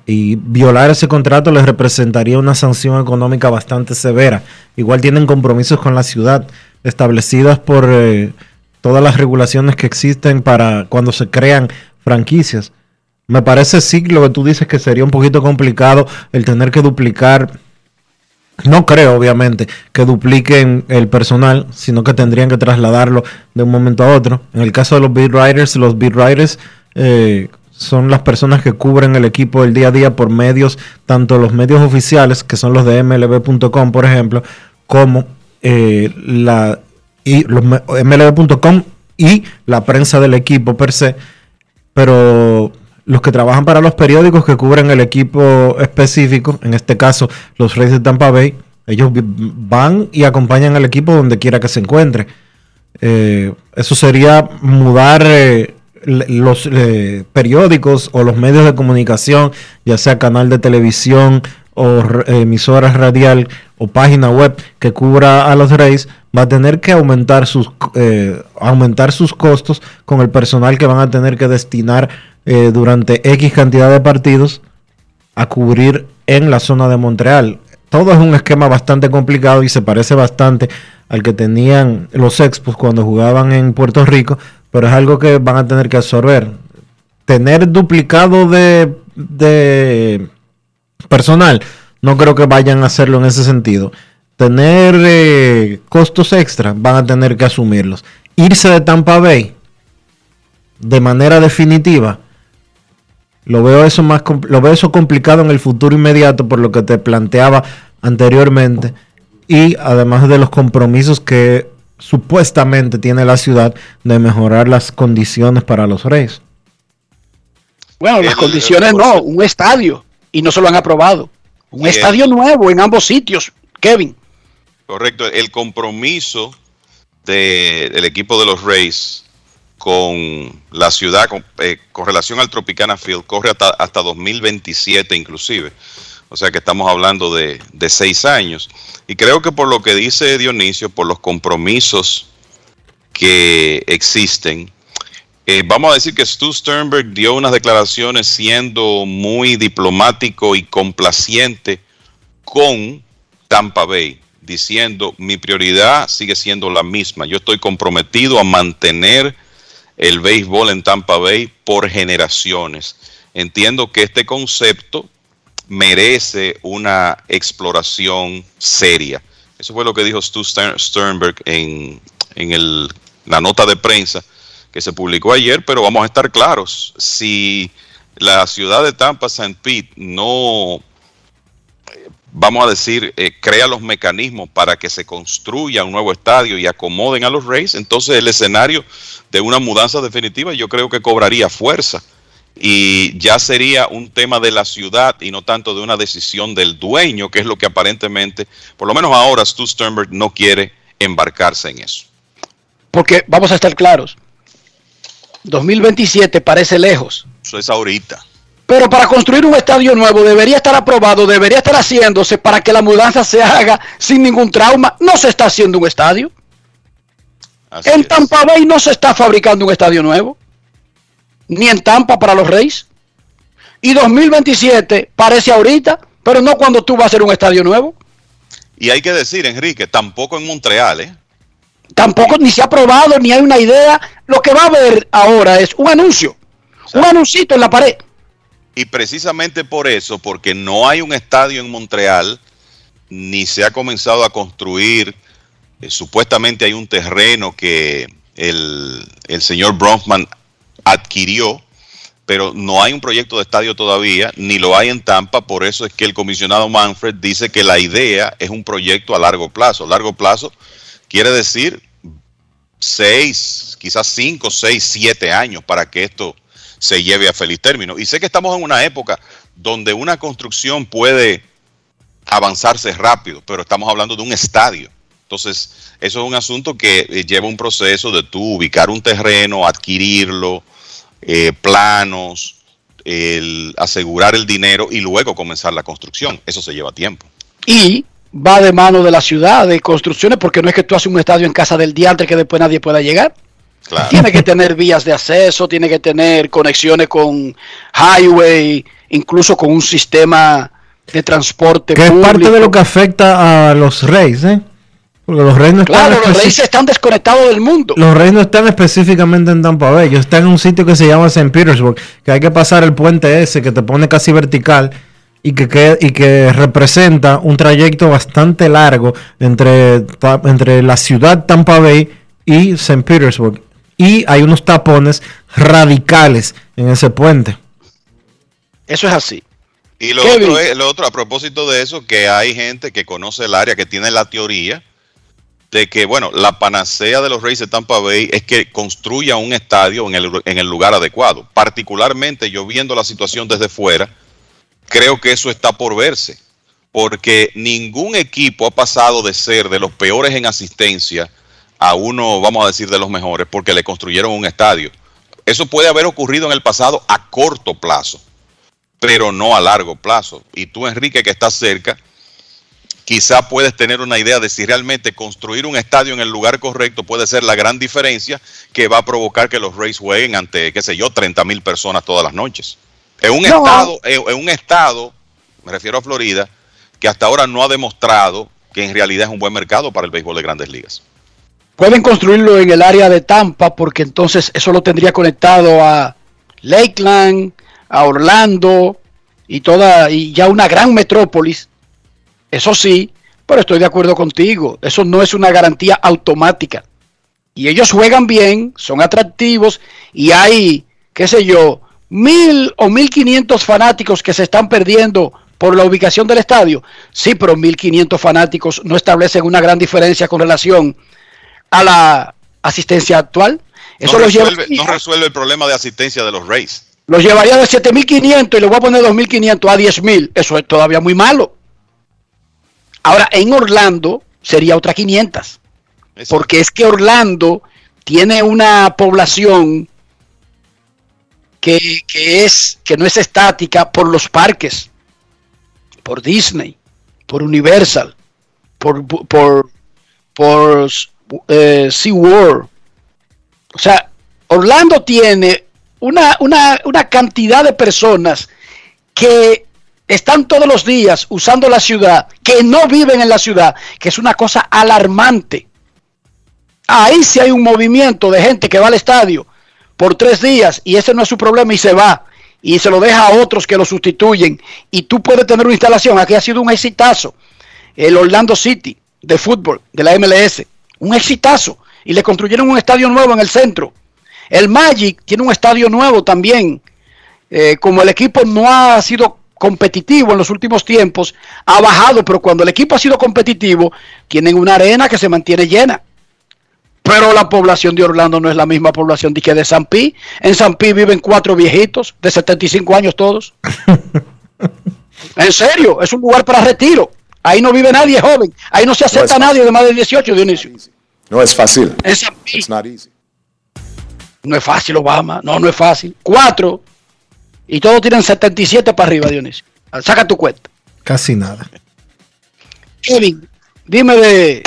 Y violar ese contrato les representaría una sanción económica bastante severa. Igual tienen compromisos con la ciudad establecidas por eh, todas las regulaciones que existen para cuando se crean franquicias. Me parece sí lo que tú dices que sería un poquito complicado el tener que duplicar no creo, obviamente, que dupliquen el personal, sino que tendrían que trasladarlo de un momento a otro. En el caso de los beat writers, los beat writers eh, son las personas que cubren el equipo del día a día por medios, tanto los medios oficiales, que son los de mlb.com, por ejemplo, como eh, la mlb.com y la prensa del equipo per se. Pero los que trabajan para los periódicos que cubren el equipo específico, en este caso los Reyes de Tampa Bay, ellos van y acompañan al equipo donde quiera que se encuentre. Eh, eso sería mudar eh, los eh, periódicos o los medios de comunicación, ya sea canal de televisión o emisora radial o página web que cubra a los Reyes, va a tener que aumentar sus, aumentar sus costos con el personal que van a tener que destinar eh, durante X cantidad de partidos a cubrir en la zona de Montreal. Todo es un esquema bastante complicado y se parece bastante al que tenían los Expos cuando jugaban en Puerto Rico, pero es algo que van a tener que absorber. Tener duplicado de, de personal, no creo que vayan a hacerlo en ese sentido. Tener eh, costos extra, van a tener que asumirlos. Irse de Tampa Bay de manera definitiva, lo veo eso más lo veo eso complicado en el futuro inmediato por lo que te planteaba anteriormente y además de los compromisos que supuestamente tiene la ciudad de mejorar las condiciones para los Reyes. Bueno, las condiciones no, un estadio y no se lo han aprobado. Un estadio nuevo en ambos sitios, Kevin. Correcto, el compromiso del equipo de los Reyes con la ciudad eh, con, relación al Tropicana Field corre hasta, hasta 2027 inclusive. O sea que estamos hablando de, seis años. Y creo que por lo que dice Dionisio, por los compromisos que existen, eh, vamos a decir que Stu Sternberg dio unas declaraciones siendo muy diplomático y complaciente con Tampa Bay, diciendo mi prioridad sigue siendo la misma. Yo estoy comprometido a mantener el béisbol en Tampa Bay por generaciones. Entiendo que este concepto merece una exploración seria. Eso fue lo que dijo Stu Sternberg en, en la nota de prensa que se publicó ayer, pero vamos a estar claros, si la ciudad de Tampa, St. Pete, no vamos a decir, eh, crea los mecanismos para que se construya un nuevo estadio y acomoden a los Rays, entonces el escenario de una mudanza definitiva yo creo que cobraría fuerza y ya sería un tema de la ciudad y no tanto de una decisión del dueño, que es lo que aparentemente, por lo menos ahora, Stu Sternberg no quiere embarcarse en eso. Porque vamos a estar claros, 2027 parece lejos. Eso es ahorita. Pero para construir un estadio nuevo debería estar aprobado, debería estar haciéndose para que la mudanza se haga sin ningún trauma. No se está haciendo un estadio. en Tampa Bay no se está fabricando un estadio nuevo. Ni en Tampa para los Reyes. Y 2027 parece ahorita, pero no cuando tú vas a hacer un estadio nuevo. Y hay que decir, Enrique, tampoco en Montreal, ¿eh? Tampoco ni se ha aprobado, ni hay una idea. Lo que va a haber ahora es un anuncio. Un anuncito en la pared Y precisamente por eso, porque no hay un estadio en Montreal, ni se ha comenzado a construir, eh, supuestamente hay un terreno que el, el señor Bronfman adquirió, pero no hay un proyecto de estadio todavía, ni lo hay en Tampa, por eso es que el comisionado Manfred dice que la idea es un proyecto a largo plazo. Largo plazo quiere decir seis, quizás cinco, seis, siete años para que esto se lleve a feliz término. Y sé que estamos en una época donde una construcción puede avanzarse rápido, pero estamos hablando de un estadio. Entonces, eso es un asunto que eh, lleva un proceso de tú ubicar un terreno, adquirirlo, eh, planos, asegurar el dinero y luego comenzar la construcción. Eso se lleva tiempo. Y va de mano de la ciudad, de construcciones, porque no es que tú haces un estadio en casa del diantre que después nadie pueda llegar. Tiene que tener vías de acceso, tiene que tener conexiones con highway, incluso con un sistema de transporte Que es parte de lo que afecta a los Reyes, ¿eh? Porque los Reyes no están Claro, los especi- Reyes están desconectados del mundo. Los Reyes no están específicamente en Tampa Bay, ellos están en un sitio que se llama St. Petersburg, que hay que pasar el puente ese que te pone casi vertical y que, que- y que representa un trayecto bastante largo entre, ta- entre la ciudad Tampa Bay y St. Petersburg. Y hay unos tapones radicales en ese puente. Eso es así. Y lo otro, es, lo otro, a propósito de eso, que hay gente que conoce el área, que tiene la teoría de que, bueno, la panacea de los Reyes de Tampa Bay es que construya un estadio en el, en el lugar adecuado. Particularmente, yo viendo la situación desde fuera, creo que eso está por verse, porque ningún equipo ha pasado de ser de los peores en asistencia a uno, vamos a decir, de los mejores, porque le construyeron un estadio. Eso puede haber ocurrido en el pasado a corto plazo pero no a largo plazo. Y tú, Enrique, que estás cerca, quizá puedes tener una idea de si realmente construir un estadio en el lugar correcto puede ser la gran diferencia que va a provocar que los Rays jueguen ante, qué sé yo, 30 mil personas todas las noches. En un No. estado, en, en un estado, me refiero a Florida, que hasta ahora no ha demostrado que en realidad es un buen mercado para el béisbol de grandes ligas. Pueden construirlo en el área de Tampa porque entonces eso lo tendría conectado a Lakeland, a Orlando y toda y ya una gran metrópolis. Eso sí, pero estoy de acuerdo contigo. Eso no es una garantía automática. Y ellos juegan bien, son atractivos y hay, qué sé yo, mil o mil quinientos fanáticos que se están perdiendo por la ubicación del estadio. Sí, pero mil quinientos fanáticos no establecen una gran diferencia con relación a la asistencia actual. Eso no, lleva- resuelve, no resuelve el problema de asistencia de los Rays. los llevaría de 7.500 y le voy a poner 2.500 a 10.000. Eso es todavía muy malo. Ahora, en Orlando sería otra 500. Porque es que Orlando tiene una población que, es, que no es estática por los parques, por Disney, por Universal, por, por, por eh, SeaWorld. O sea, Orlando tiene una, una, una cantidad de personas que están todos los días usando la ciudad, que no viven en la ciudad, que es una cosa alarmante. Ahí sí hay un movimiento de gente que va al estadio por tres días y ese no es su problema y se va y se lo deja a otros que lo sustituyen y tú puedes tener una instalación. Aquí ha sido un exitazo. El Orlando City de fútbol de la MLS, un exitazo y le construyeron un estadio nuevo en el centro. El Magic tiene un estadio nuevo también. Eh, como el equipo no ha sido competitivo en los últimos tiempos, ha bajado, pero cuando el equipo ha sido competitivo, tienen una arena que se mantiene llena. Pero la población de Orlando no es la misma población de que de San Pi. En San Pi viven cuatro viejitos de 75 años todos. en serio, es un lugar para retiro. Ahí no vive nadie joven. Ahí no se acepta nadie de más de 18, Dionisio. No es fácil. En San Pi. It's not easy. No es fácil, Obama. No, no es fácil. Cuatro. Y todos tienen 77 para arriba, Dionisio. Saca tu cuenta. Casi nada. Kevin, dime de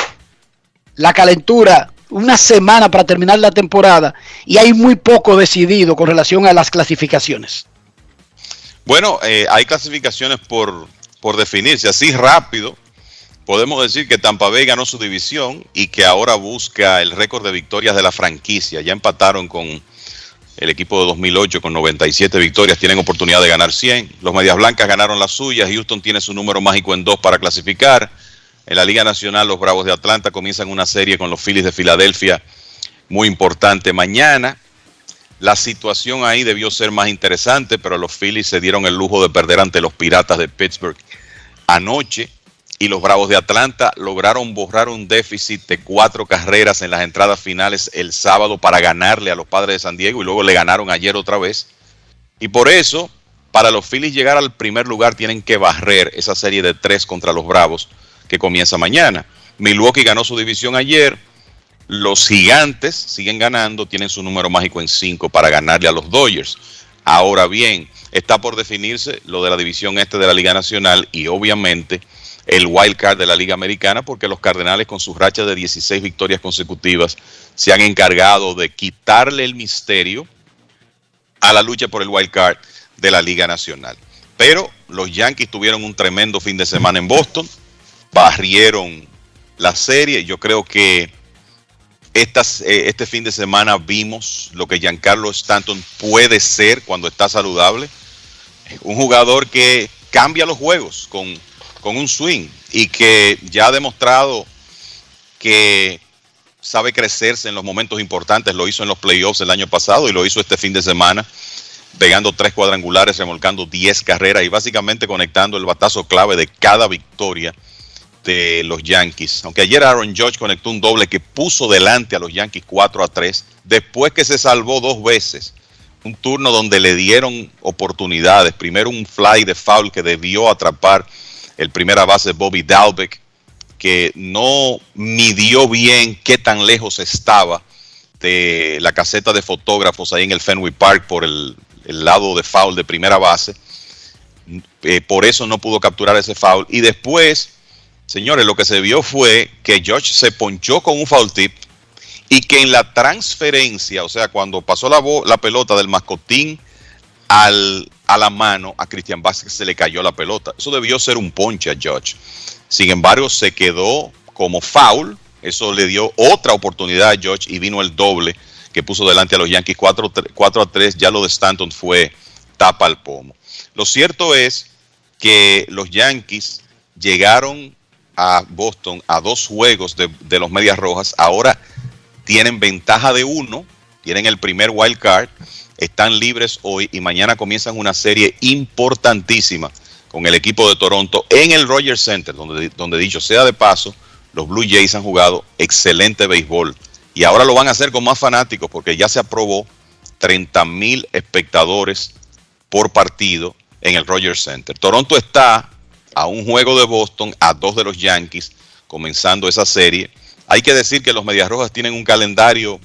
la calentura. Una semana para terminar la temporada y hay muy poco decidido con relación a las clasificaciones. Bueno, eh, hay clasificaciones por, por definirse. Así rápido, podemos decir que Tampa Bay ganó su división y que ahora busca el récord de victorias de la franquicia. Ya empataron con El equipo de 2008 con 97 victorias tienen oportunidad de ganar 100. Los Medias Blancas ganaron las suyas. Houston tiene su número mágico en dos para clasificar. En la Liga Nacional, los Bravos de Atlanta comienzan una serie con los Phillies de Filadelfia muy importante mañana. La situación ahí debió ser más interesante, pero los Phillies se dieron el lujo de perder ante los Piratas de Pittsburgh anoche y los Bravos de Atlanta lograron borrar un déficit de cuatro carreras en las entradas finales el sábado para ganarle a los Padres de San Diego y luego le ganaron ayer otra vez. Y por eso, para los Phillies llegar al primer lugar tienen que barrer esa serie de tres contra los Bravos que comienza mañana. Milwaukee ganó su división ayer. Los gigantes siguen ganando, tienen su número mágico en cinco para ganarle a los Dodgers. Ahora bien, está por definirse lo de la división este de la Liga Nacional y obviamente el wild card de la Liga Americana porque los Cardenales con sus rachas de 16 victorias consecutivas se han encargado de quitarle el misterio a la lucha por el wild card de la Liga Nacional. Pero los Yankees tuvieron un tremendo fin de semana en Boston, barrieron la serie. Yo creo que estas, eh, este fin de semana vimos lo que Giancarlo Stanton puede ser cuando está saludable. Un jugador que cambia los juegos con, con un swing y que ya ha demostrado que sabe crecerse en los momentos importantes. Lo hizo en los playoffs el año pasado y lo hizo este fin de semana, pegando tres cuadrangulares, remolcando 10 carreras y básicamente conectando el batazo clave de cada victoria de los Yankees. Aunque ayer Aaron Judge conectó un doble que puso delante a los Yankees 4 a 3, después que se salvó dos veces. Un turno donde le dieron oportunidades. Primero un fly de foul que debió atrapar el primera base Bobby Dalbeck, que no midió bien qué tan lejos estaba de la caseta de fotógrafos ahí en el Fenway Park por el, el lado de foul de primera base. Eh, por eso no pudo capturar ese foul. Y después Señores, lo que se vio fue que George se ponchó con un foul tip y que en la transferencia, o sea, cuando pasó la, pelota del mascotín a la mano, a Cristian Vázquez se le cayó la pelota. Eso debió ser un ponche a George. Sin embargo, se quedó como foul. Eso le dio otra oportunidad a George y vino el doble que puso delante a los Yankees 4, 4 a 3. Ya lo de Stanton fue tapa al pomo. Lo cierto es que los Yankees llegaron a Boston a dos juegos de, los Medias Rojas. Ahora tienen ventaja de uno, tienen el primer wild card, están libres hoy y mañana comienzan una serie importantísima con el equipo de Toronto en el Rogers Center, donde, donde dicho sea de paso, los Blue Jays han jugado excelente béisbol y ahora lo van a hacer con más fanáticos porque ya se aprobó 30 mil espectadores por partido en el Rogers Center. Toronto está a un juego de Boston, a dos de los Yankees, comenzando esa serie. Hay que decir que los Medias Rojas tienen un calendario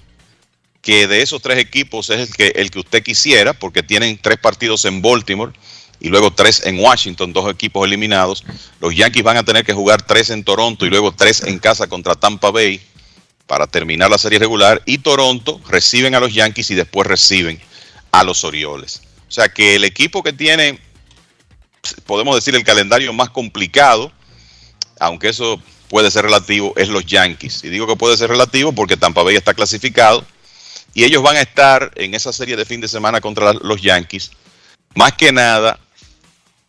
que de esos tres equipos es el que, el que usted quisiera, porque tienen tres partidos en Baltimore y luego tres en Washington, dos equipos eliminados. Los Yankees van a tener que jugar tres en Toronto y luego tres en casa contra Tampa Bay para terminar la serie regular. Y Toronto reciben a los Yankees y después reciben a los Orioles. O sea que el equipo que tiene podemos decir, el calendario más complicado, aunque eso puede ser relativo, es los Yankees. Y digo que puede ser relativo porque Tampa Bay está clasificado y ellos van a estar en esa serie de fin de semana contra los Yankees, más que nada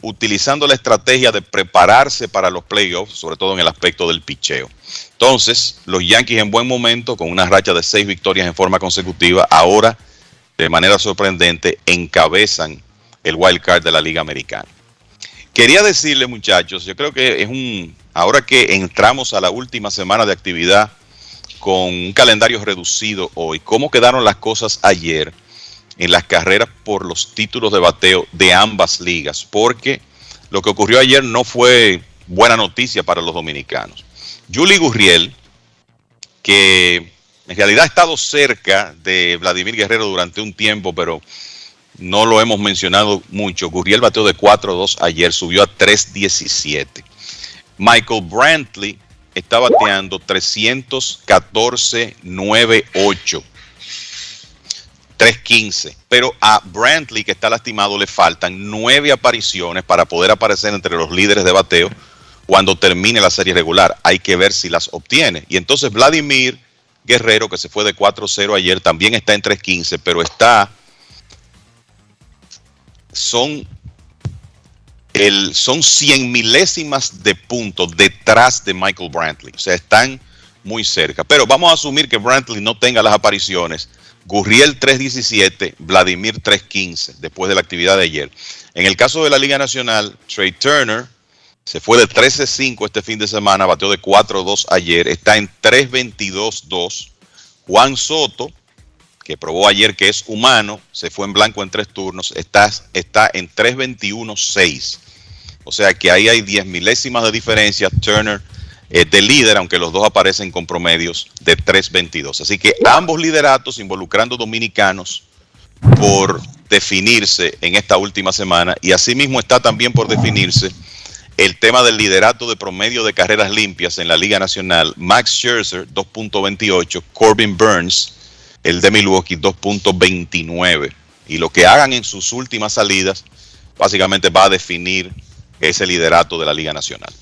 utilizando la estrategia de prepararse para los playoffs, sobre todo en el aspecto del picheo. Entonces, los Yankees en buen momento, con una racha de seis victorias en forma consecutiva, ahora, de manera sorprendente, encabezan el wild card de la Liga Americana. Quería decirle, muchachos, yo creo que es un, ahora que entramos a la última semana de actividad con un calendario reducido hoy, cómo quedaron las cosas ayer en las carreras por los títulos de bateo de ambas ligas, porque lo que ocurrió ayer no fue buena noticia para los dominicanos. Julie Gurriel, que en realidad ha estado cerca de Vladimir Guerrero durante un tiempo, pero no lo hemos mencionado mucho. Gurriel bateó de 4-2 ayer, subió a 3-17. Michael Brantley está bateando 314-9-8. 3-15. Pero a Brantley, que está lastimado, le faltan nueve apariciones para poder aparecer entre los líderes de bateo cuando termine la serie regular. Hay que ver si las obtiene. Y entonces Vladimir Guerrero, que se fue de 4-0 ayer, también está en 3-15, pero está son, el, son 100 milésimas de punto detrás de Michael Brantley. O sea, están muy cerca. Pero vamos a asumir que Brantley no tenga las apariciones. Gurriel 3.17, Vladimir 3.15, después de la actividad de ayer. En el caso de la Liga Nacional, Trey Turner se fue de 13-5 este fin de semana, bateó de 4-2 ayer, está en 3-22-2. Juan Soto, que probó ayer que es humano, se fue en blanco en tres turnos, está, está en 3-21-6. O sea que ahí hay 10 milésimas de diferencia. Turner eh, de líder, aunque los dos aparecen con promedios de 3.22. Así que ambos lideratos involucrando dominicanos por definirse en esta última semana y asimismo está también por definirse el tema del liderato de promedio de carreras limpias en la Liga Nacional. Max Scherzer 2.28, Corbin Burns, el de Milwaukee 2.29. Y lo que hagan en sus últimas salidas básicamente va a definir ese liderato de la Liga Nacional.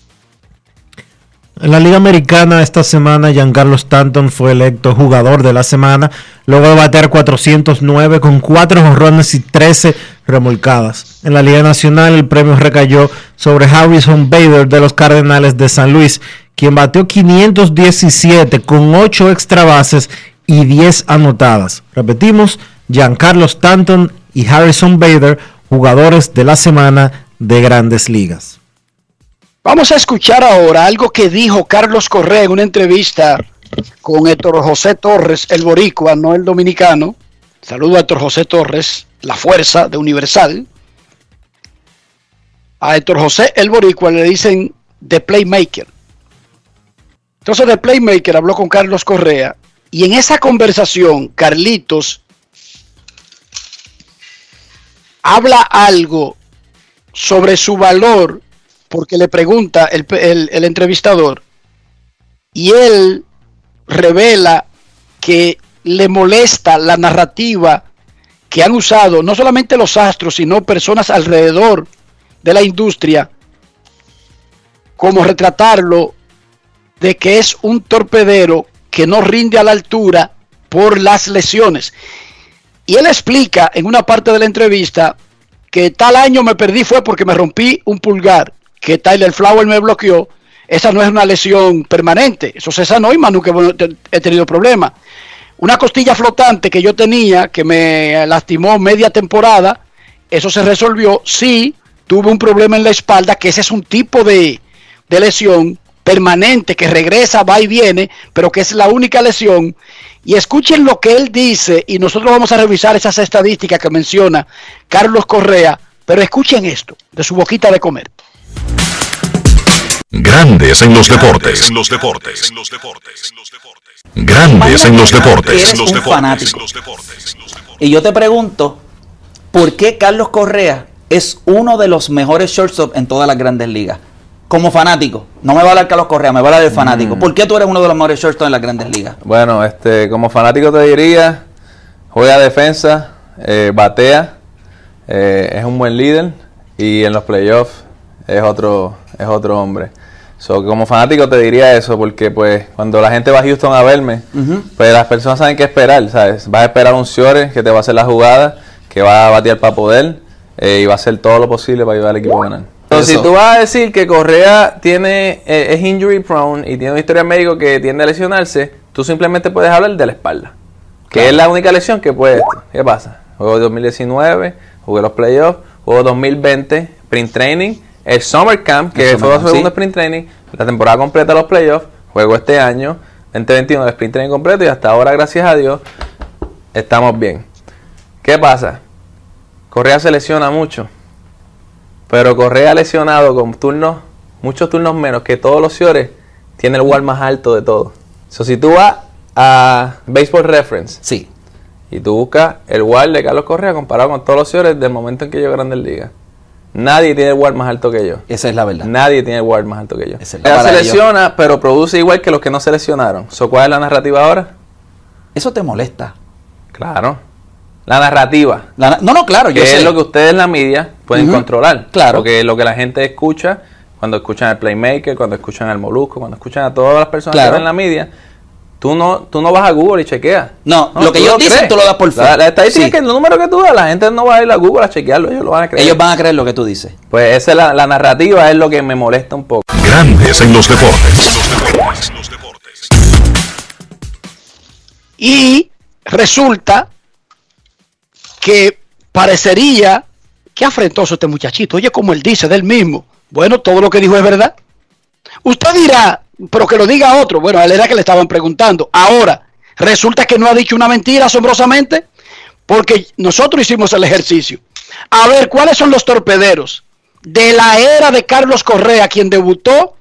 En la Liga Americana esta semana Giancarlo Stanton fue electo jugador de la semana, luego de bater 409 con 4 jorrones y 13 remolcadas. En la Liga Nacional el premio recayó sobre Harrison Bader de los Cardenales de San Luis, quien bateó 517 con 8 extra bases y 10 anotadas. Repetimos, Giancarlo Stanton y Harrison Bader, jugadores de la semana de grandes ligas. Vamos a escuchar ahora algo que dijo Carlos Correa en una entrevista con Héctor José Torres, el boricua, no el dominicano. Saludo a Héctor José Torres, la fuerza de Universal. A Héctor José, el boricua, le dicen The Playmaker. Entonces, The Playmaker habló con Carlos Correa y en esa conversación, Carlitos habla algo sobre su valor porque le pregunta el, el, entrevistador y él revela que le molesta la narrativa que han usado no solamente los astros, sino personas alrededor de la industria, como retratarlo de que es un torpedero que no rinde a la altura por las lesiones. Y él explica en una parte de la entrevista que tal año me perdí fue porque me rompí un pulgar que Tyler Flower me bloqueó, esa no es una lesión permanente. Eso se sanó y Manu que he tenido problemas. Una costilla flotante que yo tenía, que me lastimó media temporada, eso se resolvió. Sí, tuve un problema en la espalda, que ese es un tipo de, de lesión permanente, que regresa, va y viene, pero que es la única lesión. Y escuchen lo que él dice, y nosotros vamos a revisar esas estadísticas que menciona Carlos Correa, pero escuchen esto, de su boquita de comer. Grandes en los deportes. En los deportes. Grandes en los deportes. los fanático. Y yo te pregunto, ¿por qué Carlos Correa es uno de los mejores shortstop en todas las grandes ligas? Como fanático, no me va a hablar Carlos Correa, me va a hablar del fanático. Mm. ¿Por qué tú eres uno de los mejores shortstop en las grandes ligas? Bueno, este, como fanático te diría, juega defensa, eh, batea, eh, es un buen líder y en los playoffs es otro, es otro hombre. So, como fanático te diría eso, porque pues cuando la gente va a Houston a verme, pues las personas saben qué esperar, ¿sabes? Vas a esperar un Ciore que te va a hacer la jugada, que va a batear para poder eh, y va a hacer todo lo posible para ayudar al equipo a ganar. Entonces, si tú vas a decir que Correa tiene eh, es injury prone y tiene una historia médico que tiende a lesionarse, tú simplemente puedes hablar de la espalda, que es la única lesión que puede. ¿Qué pasa? Juego 2019, jugué los playoffs, juego 2020, sprint training el Summer Camp, que fue su segundo sprint training, la temporada completa de los playoffs, juego este año, 2021 de sprint training completo y hasta ahora, gracias a Dios, estamos bien. ¿Qué pasa? Correa se lesiona mucho, pero Correa lesionado con turnos, muchos turnos menos que todos los señores, tiene el WAR más alto de todos. So, si tú vas a Baseball Reference, sí. y tú buscas el WAR de Carlos Correa comparado con todos los señores del momento en que a Grandes Ligas, Nadie tiene el WAR más alto que yo. Esa es la verdad. Nadie tiene el WAR más alto que yo. Esa se lesiona, pero produce igual que los que no se lesionaron. ¿Cuál es la narrativa ahora? Eso te molesta. Claro. La narrativa. no, no, claro. Yo que es lo que ustedes en la media pueden controlar. Claro. Porque lo que la gente escucha cuando escuchan al Playmaker, cuando escuchan al Molusco, cuando escuchan a todas las personas que están en la media, Tú no, tú no vas a Google y chequeas. No, lo que ellos lo dicen crees. tú lo das por fe. La, la estadística Sí. es que el número que tú das, la gente no va a ir a Google a chequearlo, ellos lo van a creer. Ellos van a creer lo que tú dices. Pues esa es la, la narrativa, es lo que me molesta un poco. Grandes en los deportes. Y resulta que parecería que afrentoso este muchachito. Oye, como él dice del mismo. Bueno, todo lo que dijo es verdad. Usted dirá, pero que lo diga otro. Bueno, él era que le estaban preguntando. Ahora, resulta que no ha dicho una mentira asombrosamente, porque nosotros hicimos el ejercicio. A ver, ¿cuáles son los torpederos de la era de Carlos Correa, quien debutó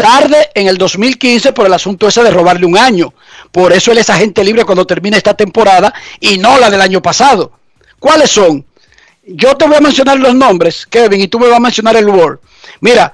tarde en el 2015 por el asunto ese de robarle un año. Por eso él es agente libre cuando termine esta temporada y no la del año pasado. ¿Cuáles son? Yo te voy a mencionar los nombres, Kevin, y tú me vas a mencionar el Word. Mira,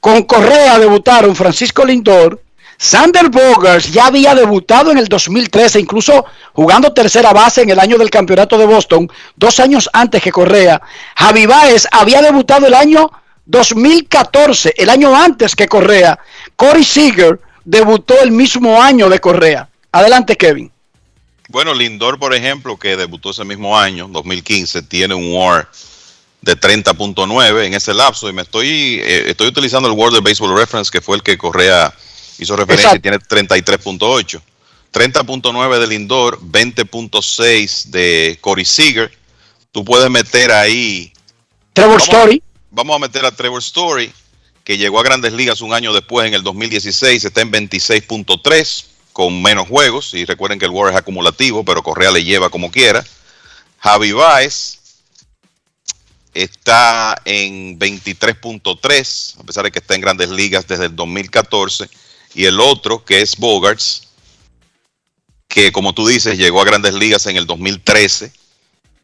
con Correa debutaron Francisco Lindor, Sander Bogarts ya había debutado en el 2013, incluso jugando tercera base en el año del campeonato de Boston, dos años antes que Correa. Javi Baez había debutado el año 2014, el año antes que Correa. Corey Seager debutó el mismo año de Correa. Adelante, Kevin. Bueno, Lindor, por ejemplo, que debutó ese mismo año, 2015, tiene un WAR de 30.9 en ese lapso y me estoy eh, estoy utilizando el World Baseball Reference que fue el que Correa hizo referencia y tiene 33.8. 30.9 de Lindor, 20.6 de Corey Seager. Tú puedes meter ahí Trevor Story. Vamos a meter a Trevor Story, que llegó a Grandes Ligas un año después, en el 2016, está en 26.3 con menos juegos. Y recuerden que el WAR es acumulativo, pero Correa le lleva como quiera. Javi Baez está en 23.3, a pesar de que está en Grandes Ligas desde el 2014. Y el otro, que es Bogarts, que como tú dices, llegó a Grandes Ligas en el 2013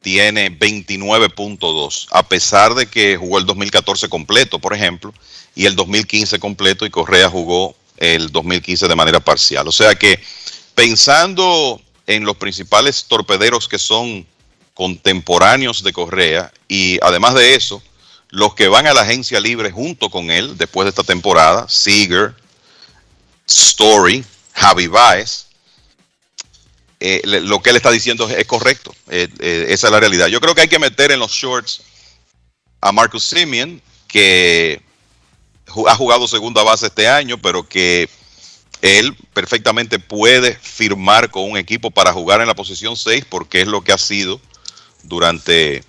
tiene 29.2, a pesar de que jugó el 2014 completo, por ejemplo, y el 2015 completo, y Correa jugó el 2015 de manera parcial. O sea que pensando en los principales torpederos que son contemporáneos de Correa, y además de eso, los que van a la agencia libre junto con él después de esta temporada, Seager, Story, Javi Baez, eh, lo que él está diciendo es, correcto. Eh, eh, esa es la realidad. Yo creo que hay que meter en los shorts a Marcus Simeon, que ha jugado segunda base este año, pero que él perfectamente puede firmar con un equipo para jugar en la posición 6, porque es lo que ha sido durante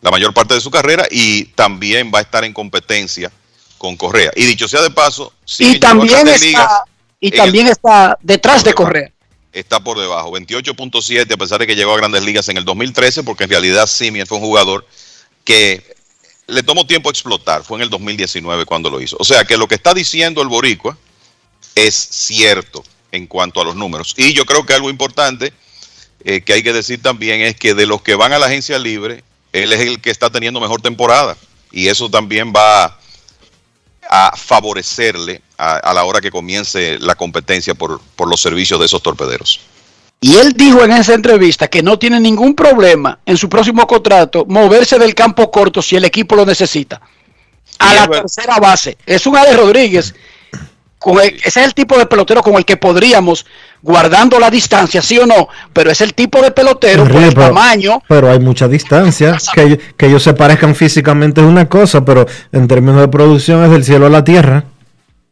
la mayor parte de su carrera y también va a estar en competencia con Correa. Y dicho sea de paso, Simeon Y también está, Ligas y el- también está detrás de Correa. Está por debajo, 28.7 a pesar de que llegó a grandes ligas en el 2013, porque en realidad Simeon fue un jugador que le tomó tiempo explotar, fue en el 2019 cuando lo hizo. O sea que lo que está diciendo el boricua es cierto en cuanto a los números. Y yo creo que algo importante eh, que hay que decir también es que de los que van a la agencia libre, él es el que está teniendo mejor temporada. Y eso también va a favorecerle a, a la hora que comience la competencia por, por los servicios de esos torpederos. Y él dijo en esa entrevista que no tiene ningún problema en su próximo contrato moverse del campo corto si el equipo lo necesita. A la tercera base. Es un Ale Rodríguez. Con el- ese es el tipo de pelotero con el que podríamos, guardando la distancia, sí o no, pero es el tipo de pelotero por el pero- tamaño. Pero hay mucha distancia. Que, que ellos se parezcan físicamente es una cosa, pero en términos de producción es del cielo a la tierra.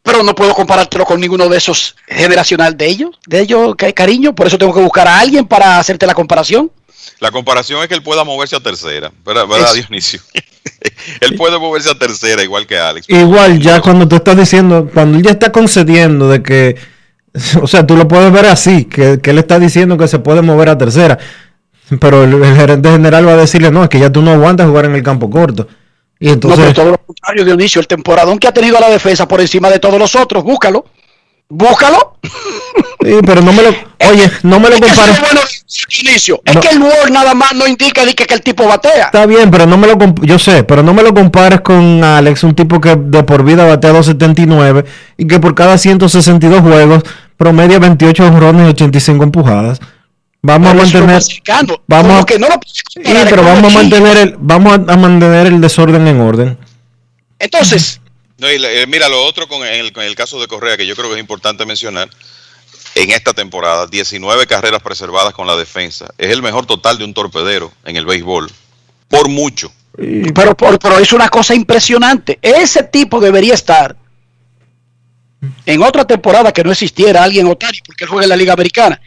Pero no puedo comparártelo con ninguno de esos generacional de ellos, de ellos, que cariño, por eso tengo que buscar a alguien para hacerte la comparación. La comparación es que él pueda moverse a tercera, ¿verdad, verdad Es- Dionisio? él puede moverse a tercera igual que Alex. Igual, ya cuando tú estás diciendo, cuando él ya está concediendo de que, o sea, tú lo puedes ver así, que, que él está diciendo que se puede mover a tercera, pero el, el gerente general va a decirle, no, es que ya tú no aguantas jugar en el campo corto. Y no, entonces, pero todo lo contrario, Dionisio, el temporadón que ha tenido a la defensa por encima de todos los otros, búscalo. Búscalo. sí, pero no me lo, oye, no me lo Es que eso compares. Dionisio. Es No. que el Word nada más no indica de que, que el tipo batea. Está bien, pero no me lo yo sé, pero no me lo compares con Alex, un tipo que de por vida batea 279 y que por cada 162 juegos promedia 28 honrones y 85 empujadas. Vamos a Pero mantener vamos a- que no lo Sí, pero vamos a mantener el vamos a, a mantener el desorden en orden. Entonces, No, y le- eh, mira, lo otro con el, con el caso de Correa, que yo creo que es importante mencionar, en esta temporada, 19 carreras preservadas con la defensa. Es el mejor total de un torpedero en el béisbol. Por mucho. Pero, por- pero es una cosa impresionante. Ese tipo debería estar en otra temporada que no existiera alguien Otani porque él juega en la Liga Americana.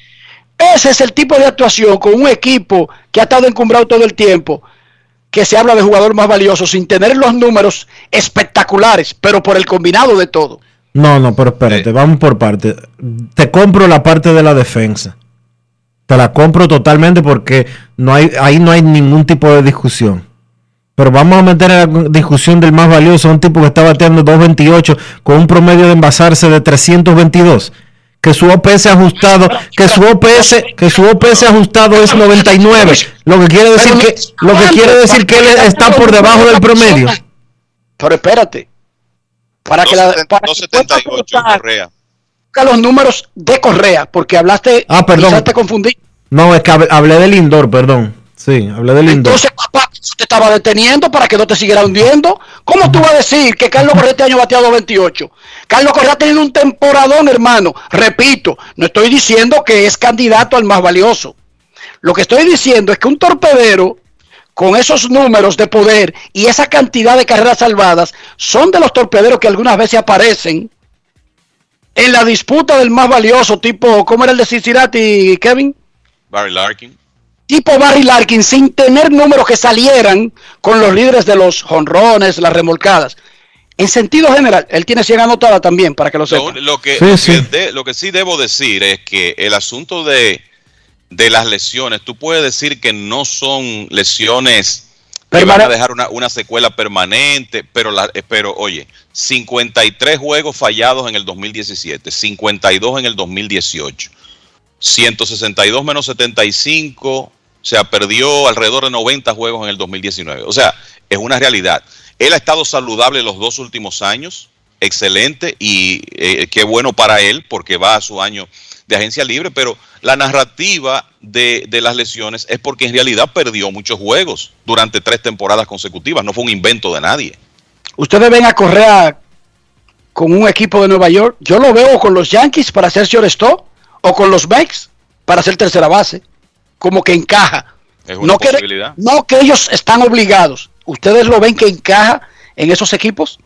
Ese es el tipo de actuación con un equipo que ha estado encumbrado todo el tiempo, que se habla de jugador más valioso sin tener los números espectaculares, pero por el combinado de todo. No, no, pero espérate, vamos por parte. Te compro la parte de la defensa. Te la compro totalmente porque no hay, ahí no hay ningún tipo de discusión. Pero vamos a meter en la discusión del más valioso, un tipo que está bateando 2.28 con un promedio de envasarse de 322. Que su OPS ajustado, que su OPS, que su OPS ajustado es 99. Lo que quiere decir que, lo que quiere decir que él está por debajo del promedio. Pero espérate. Para que la, para que 278 Correa. busca los números de Correa, porque hablaste, Ah, perdón. quizás te confundí. No, es que hab- hablé del indoor, perdón. Sí, hablé del indoor. Entonces, papá, te estaba deteniendo para que no te siguiera hundiendo. ¿Cómo tú vas a decir que Carlos Correa este año bateado 28? Carlos Correa ha tenido un temporadón, hermano. Repito, no estoy diciendo que es candidato al más valioso. Lo que estoy diciendo es que un torpedero con esos números de poder y esa cantidad de carreras salvadas son de los torpederos que algunas veces aparecen en la disputa del más valioso, tipo, ¿cómo era el de Cincinnati, Kevin? Barry Larkin. tipo Barry Larkin sin tener números que salieran con los líderes de los jonrones, las remolcadas. En sentido general, él tiene 100 anotadas también, para que lo Lo, sepan. lo que, Sí, lo, sí. que de- lo que sí debo decir es que el asunto de, de las lesiones, tú puedes decir que no son lesiones que van a dejar una, una secuela permanente, pero, la, eh, pero oye, 53 juegos fallados en el 2017, 52 en el 2018, 162 menos 75, o sea, perdió alrededor de 90 juegos en el 2019. O sea, es una realidad. Él ha estado saludable los dos últimos años, excelente, y eh, qué bueno para él porque va a su año de agencia libre, pero la narrativa de, de las lesiones es porque en realidad perdió muchos juegos durante tres temporadas consecutivas, no fue un invento de nadie. Ustedes ven a Correa con un equipo de Nueva York. Yo lo veo con los Yankees para hacer shortstop o con los Mex para hacer tercera base. Como que encaja. Es una No que, no que ellos están obligados. ¿Ustedes lo ven que encaja en esos equipos?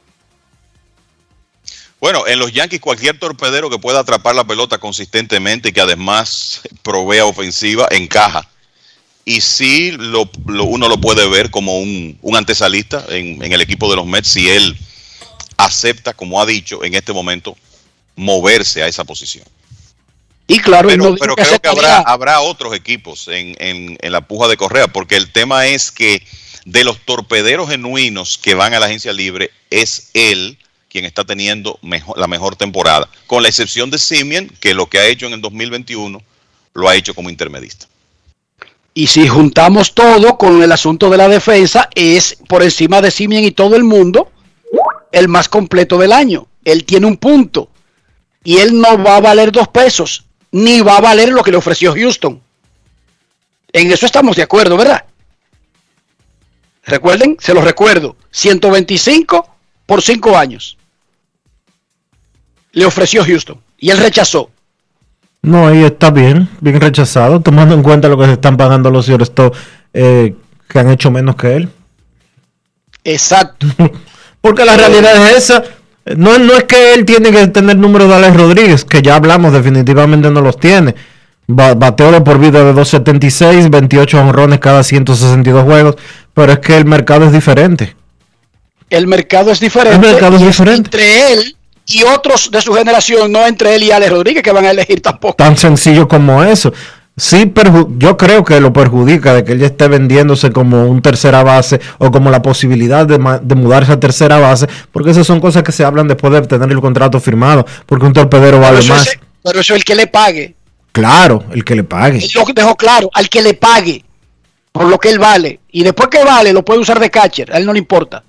Bueno, en los Yankees cualquier torpedero que pueda atrapar la pelota consistentemente y que además provea ofensiva encaja. Y sí lo, lo- uno lo puede ver como un, un antesalista en, en el equipo de los Mets si él acepta, como ha dicho en este momento, moverse a esa posición. Y claro, Pero, no creo que habrá, habrá otros equipos en, en- en la puja de Correa, porque el tema es que de los torpederos genuinos que van a la agencia libre, es él quien está teniendo mejor- la mejor temporada, con la excepción de Simeon, que lo que ha hecho en el 2021 lo ha hecho como intermedista. Y si juntamos todo con el asunto de la defensa, es por encima de Simien y todo el mundo el más completo del año. Él tiene un punto. Y él no va a valer dos pesos, ni va a valer lo que le ofreció Houston. En eso estamos de acuerdo, ¿verdad? Recuerden, se los recuerdo, 125 por 5 años. Le ofreció Houston y él rechazó. No, ahí está bien, bien rechazado, tomando en cuenta lo que se están pagando los shortstop eh, que han hecho menos que él. Exacto. Porque la realidad es esa. No, no es que él tiene que tener números de Alex Rodríguez, que ya hablamos, definitivamente no los tiene. Ba- bateo de por vida de 276, 28 honrones cada 162 juegos, pero es que el mercado es diferente. El mercado es diferente. El mercado es diferente. Entre él y otros de su generación, no entre él y Alex Rodríguez, que van a elegir tampoco. Tan sencillo como eso. Sí, yo creo que lo perjudica de que él ya esté vendiéndose como un tercera base o como la posibilidad de, de mudarse a tercera base, porque esas son cosas que se hablan después de tener el contrato firmado, porque un torpedero vale más. es, pero eso es el que le pague. Claro, el que le pague. Él lo dejó claro, al que le pague por lo que él vale. Y después que vale, lo puede usar de catcher, a él no le importa.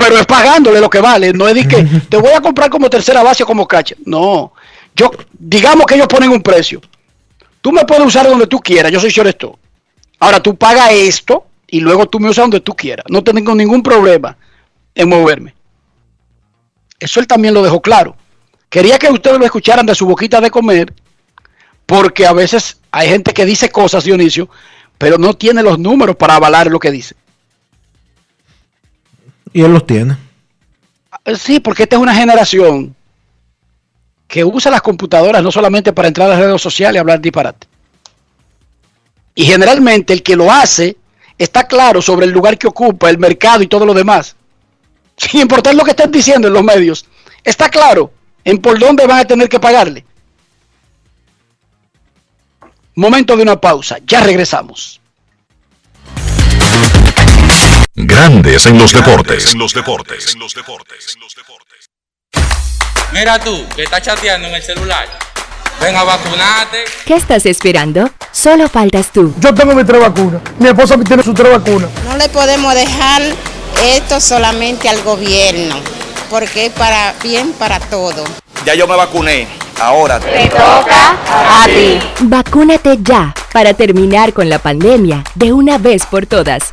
Pero es pagándole lo que vale, no es de que te voy a comprar como tercera base o como catcher. No, yo, digamos que ellos ponen un precio. Tú me puedes usar donde tú quieras, yo soy shortstop. Ahora tú pagas esto y luego tú me usas donde tú quieras. No tengo ningún problema en moverme. Eso él también lo dejó claro. Quería que ustedes lo escucharan de su boquita de comer, porque a veces hay gente que dice cosas, Dionisio, pero no tiene los números para avalar lo que dice. Y él los tiene. Eh, sí, porque esta es una generación que usa las computadoras no solamente para entrar a las redes sociales y hablar disparate. Y generalmente el que lo hace está claro sobre el lugar que ocupa, el mercado y todo lo demás. Sin importar lo que estén diciendo en los medios. Está claro en por dónde van a tener que pagarle. Momento de una pausa. Ya regresamos. Grandes en los deportes. En los deportes. En los deportes. Mira tú, que estás chateando en el celular. Ven a vacunarte. ¿Qué estás esperando? Solo faltas tú. Yo tengo mi tres vacunas. Mi esposa tiene su tres vacunas. No le podemos dejar esto solamente al gobierno, porque es para bien para todo. Ya yo me vacuné. Ahora te toca a ti. Vacúnate ya para terminar con la pandemia de una vez por todas.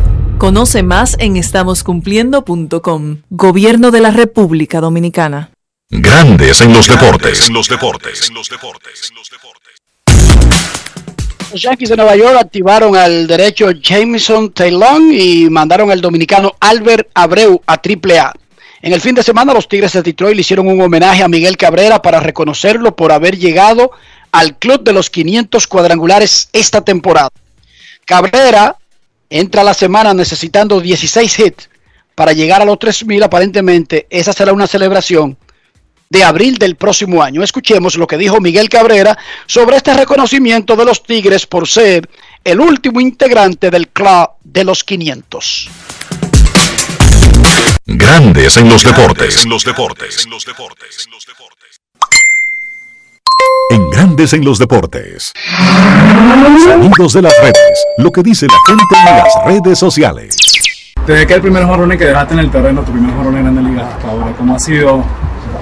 Conoce más en estamoscumpliendo.com. Gobierno de la República Dominicana. Grandes en los deportes. En los deportes. Los Yankees de Nueva York activaron al derecho Jameson Taylor y mandaron al dominicano Albert Abreu a AAA. En el fin de semana los Tigres de Detroit le hicieron un homenaje a Miguel Cabrera para reconocerlo por haber llegado al club de los 500 cuadrangulares esta temporada. Cabrera entra la semana necesitando 16 hits para llegar a los 3.000. Aparentemente, esa será una celebración de abril del próximo año. Escuchemos lo que dijo Miguel Cabrera sobre este reconocimiento de los Tigres por ser el último integrante del club de los 500. Grandes en los deportes. En los deportes. En los deportes. En Grandes en los deportes. Sonidos de las redes. Lo que dice la gente en las redes sociales. Desde que el primer jorrón que dejaste en el terreno, tu primer jorrón en Grandes Ligas hasta ahora, ¿cómo ha sido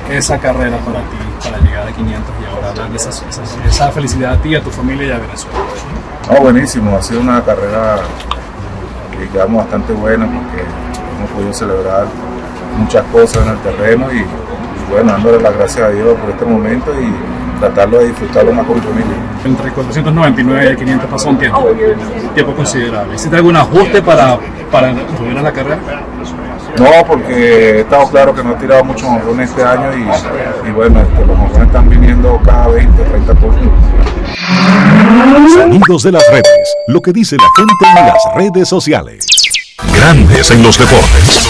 esa carrera para ti, para llegar a 500 y ahora darle esa, esa, felicidad a ti, a tu familia y a Venezuela? No, buenísimo, ha sido una carrera, digamos, bastante buena porque hemos podido celebrar muchas cosas en el terreno y, y bueno, dándole las gracias a Dios por este momento y tratarlo de disfrutarlo más con mi familia. Entre 499 y 500 pasó un tiempo, un tiempo considerable. ¿Hiciste algún ajuste para, para subir a la carrera? No, porque he estado claro que no he tirado muchos honrones este año y, y bueno, este, los honrones están viniendo cada 20, 30 puntos. Sonidos de las redes, lo que dice la gente en las redes sociales. Grandes en los deportes.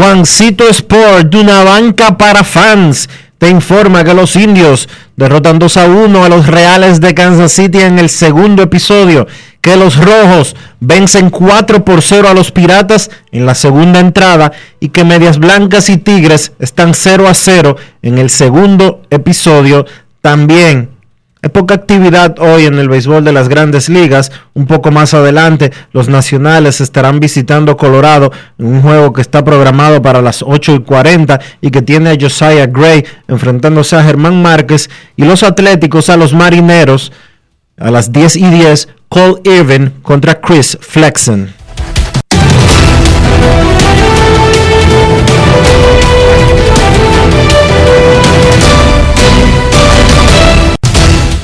Juancito Sport, de una banca para fans, te informa que los indios derrotan 2 a 1 a los Reales de Kansas City en el segundo episodio, que los rojos vencen 4 por 0 a los Piratas en la segunda entrada y que Medias Blancas y Tigres están 0 a 0 en el segundo episodio también. Hay poca actividad hoy en el béisbol de las grandes ligas. Un poco más adelante, los nacionales estarán visitando Colorado en un juego que está programado para las 8 y 40 y que tiene a Josiah Gray enfrentándose a Germán Márquez y los Atléticos a los Marineros a las 10 y 10, Cole Irvin contra Chris Flexen.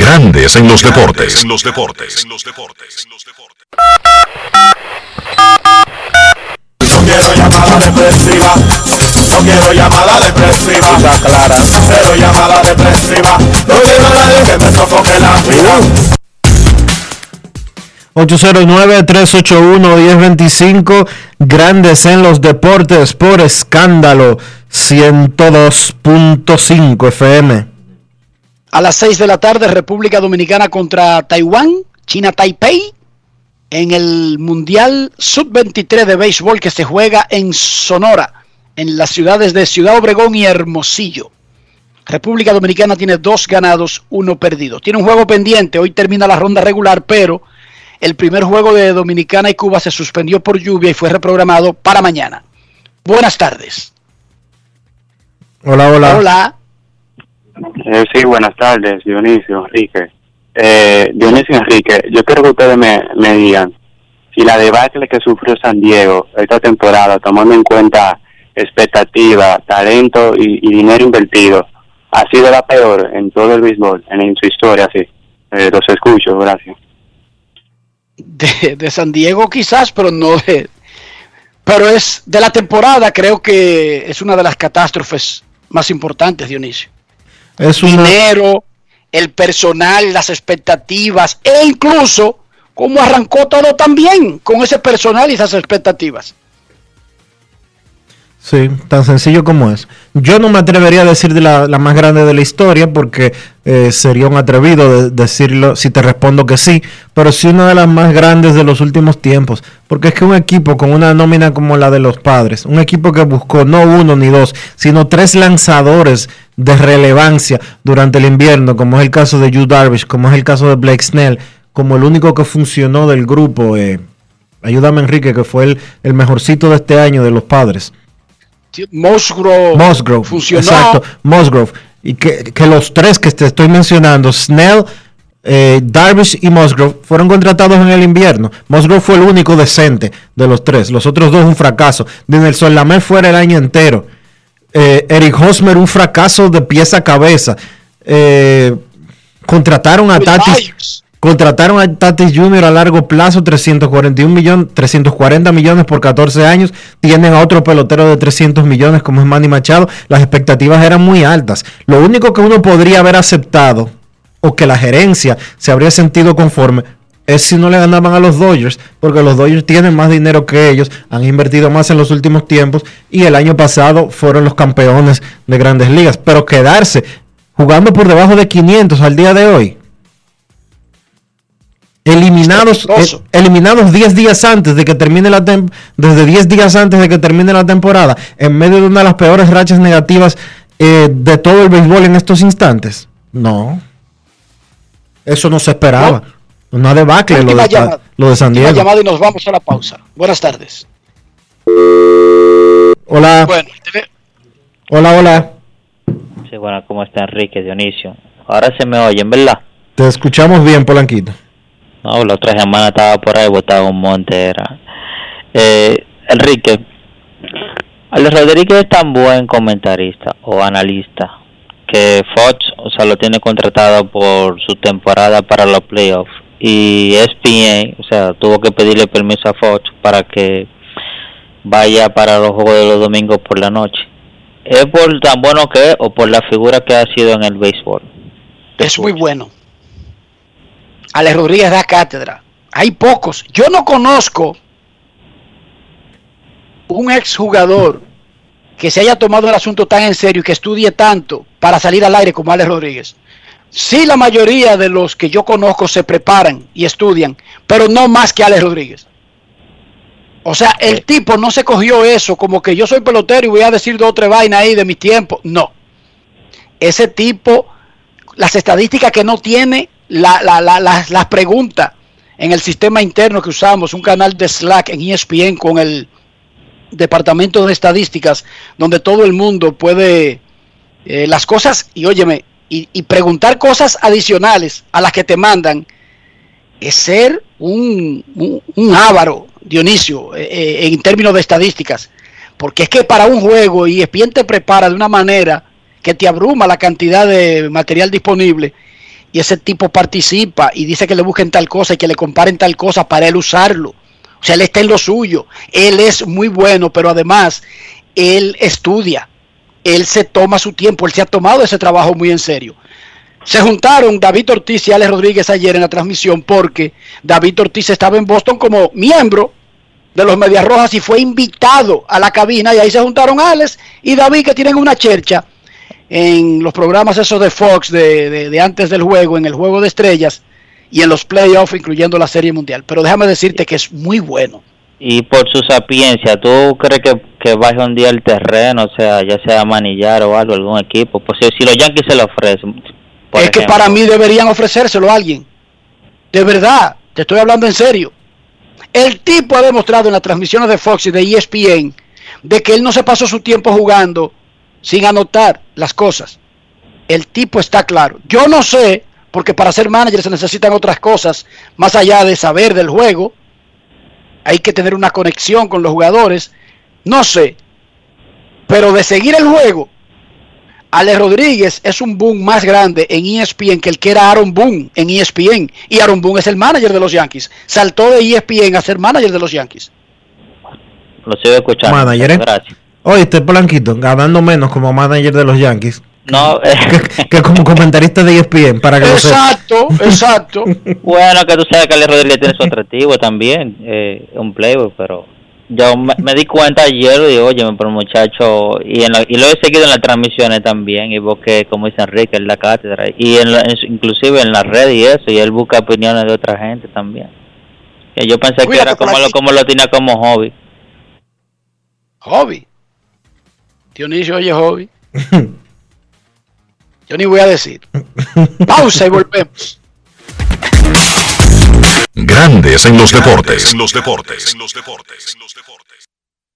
Grandes en los deportes. En los deportes. En los deportes. No quiero llamada depresiva. No quiero llamada depresiva. clara. Cero llamada depresiva. No quiero a nadie que me sofoque la vida. 809-381-1025, grandes en los deportes por escándalo, 102.5 FM. A las 6 de la tarde, República Dominicana contra Taiwán, China Taipei, en el Mundial Sub-23 de Béisbol que se juega en Sonora, en las ciudades de Ciudad Obregón y Hermosillo. República Dominicana tiene dos ganados, uno perdido. Tiene un juego pendiente, hoy termina la ronda regular, pero el primer juego de Dominicana y Cuba se suspendió por lluvia y fue reprogramado para mañana. Buenas tardes. Hola, hola. Hola. Eh, sí, buenas tardes, Dionisio, Enrique. Eh, Dionisio Enrique, yo quiero que ustedes me, digan si la debacle que sufrió San Diego esta temporada, tomando en cuenta expectativa, talento y, dinero invertido, ha sido la peor en todo el béisbol, en, su historia, sí. Eh, los escucho, gracias. De, de San Diego quizás, pero no de... Pero es de la temporada, creo que es una de las catástrofes más importantes, Dionisio dinero, el personal, las expectativas e incluso cómo arrancó todo también con ese personal y esas expectativas. Sí, tan sencillo como es. Yo no me atrevería a decir de la, más grande de la historia porque eh, sería un atrevido decirlo si te respondo que sí, pero sí una de las más grandes de los últimos tiempos, porque es que un equipo con una nómina como la de los padres, un equipo que buscó no uno ni dos, sino tres lanzadores de relevancia durante el invierno, como es el caso de Yu Darvish, como es el caso de Blake Snell, como el único que funcionó del grupo, eh, ayúdame Enrique, que fue el mejorcito de este año de los padres. Musgrove, funcionó. Exacto, Musgrove. Y que, los tres que te estoy mencionando, Snell, eh, Darvish y Musgrove, fueron contratados en el invierno. Musgrove fue el único decente de los tres. Los otros dos un fracaso. Nelson Lamé fuera el año entero. Eh, Eric Hosmer un fracaso de pieza a cabeza. Eh, contrataron a Tatis. Contrataron a Tatis Jr. a largo plazo, 341 millones, 340 millones por 14 años. Tienen a otro pelotero de 300 millones como es Manny Machado. Las expectativas eran muy altas. Lo único que uno podría haber aceptado o que la gerencia se habría sentido conforme es si no le ganaban a los Dodgers, porque los Dodgers tienen más dinero que ellos, han invertido más en los últimos tiempos y el año pasado fueron los campeones de grandes ligas. Pero quedarse jugando por debajo de 500 al día de hoy eliminados eh, eliminados 10 días antes de que termine la desde 10 días antes de que termine la temporada en medio de una de las peores rachas negativas eh, de todo el béisbol en estos instantes. No. Eso no se esperaba. Una debacle lo de, lo de, San Diego. llamada y nos vamos a la pausa. Buenas tardes. Hola. Hola hola. Sí bueno cómo está Enrique Dionisio ahora se me oyen verdad te escuchamos bien Polanquito no, la otra semana estaba por ahí botado un monte. Era. Eh, Enrique, Alex Rodríguez es tan buen comentarista o analista que Fox, o sea, lo tiene contratado por su temporada para los playoffs y ESPN, o sea, tuvo que pedirle permiso a Fox para que vaya para los juegos de los domingos por la noche. ¿Es por tan bueno que es o por la figura que ha sido en el béisbol? es muy bueno. Alex Rodríguez da cátedra. Hay pocos. Yo no conozco un exjugador que se haya tomado el asunto tan en serio y que estudie tanto para salir al aire como Alex Rodríguez. Sí, la mayoría de los que yo conozco se preparan y estudian, pero no más que Alex Rodríguez. O sea, el tipo no se cogió eso como que yo soy pelotero y voy a decir dos o tres vainas ahí de mi tiempo. No. Ese tipo, las estadísticas que no tiene, la, la, la, las preguntas en el sistema interno que usamos, un canal de Slack en ESPN con el departamento de estadísticas, donde todo el mundo puede eh, las cosas, y óyeme, y, preguntar cosas adicionales a las que te mandan, es ser un, un, ávaro Dionisio, eh, eh, en términos de estadísticas. Porque es que para un juego ESPN te prepara de una manera que te abruma la cantidad de material disponible y ese tipo participa y dice que le busquen tal cosa y que le comparen tal cosa para él usarlo. O sea, él está en lo suyo. Él es muy bueno, pero además él estudia. Él se toma su tiempo. Él se ha tomado ese trabajo muy en serio. Se juntaron David Ortiz y Alex Rodríguez ayer en la transmisión porque David Ortiz estaba en Boston como miembro de los Medias Rojas y fue invitado a la cabina y ahí se juntaron Alex y David que tienen una chercha en los programas esos de Fox de, de, de antes del juego, en el juego de estrellas y en los playoffs incluyendo la Serie Mundial. Pero déjame decirte que es muy bueno. Y por su sapiencia, ¿tú crees que, que baje un día el terreno, o sea, ya sea manillar o algo, algún equipo? Pues si, si los Yankees se lo ofrecen, es ejemplo. que para mí deberían ofrecérselo a alguien. De verdad, te estoy hablando en serio. El tipo ha demostrado en las transmisiones de Fox y de ESPN de que él no se pasó su tiempo jugando sin anotar las cosas. El tipo está claro. Yo no sé, porque para ser manager se necesitan otras cosas, más allá de saber del juego. Hay que tener una conexión con los jugadores. No sé. Pero de seguir el juego, Ale Rodríguez es un boom más grande en ESPN que el que era Aaron Boone en ESPN. Y Aaron Boone es el manager de los Yankees. Saltó de ESPN a ser manager de los Yankees. Lo sigo escuchando. Manager, ¿eh? Gracias. Oye, este Blanquito, ganando menos como manager de los Yankees. No, eh. que, que, como comentarista de ESPN, para que Exacto, lo exacto. bueno, que tú sabes que Ale Rodríguez tiene su atractivo también, eh, un playboy, pero yo me, me, di cuenta ayer y digo, oye, pero muchacho, y, en la, y lo he seguido en las transmisiones también, y busqué, como dice Enrique, en la cátedra, y en la, en, inclusive en la red y eso, y él busca opiniones de otra gente también. Y yo pensé Cuídate que era como lo, como lo tenía como hobby. ¿Hobby? Dionisio, oye, hobby. yo ni voy a decir. Pausa y volvemos. Grandes en los deportes. En los deportes. En los deportes.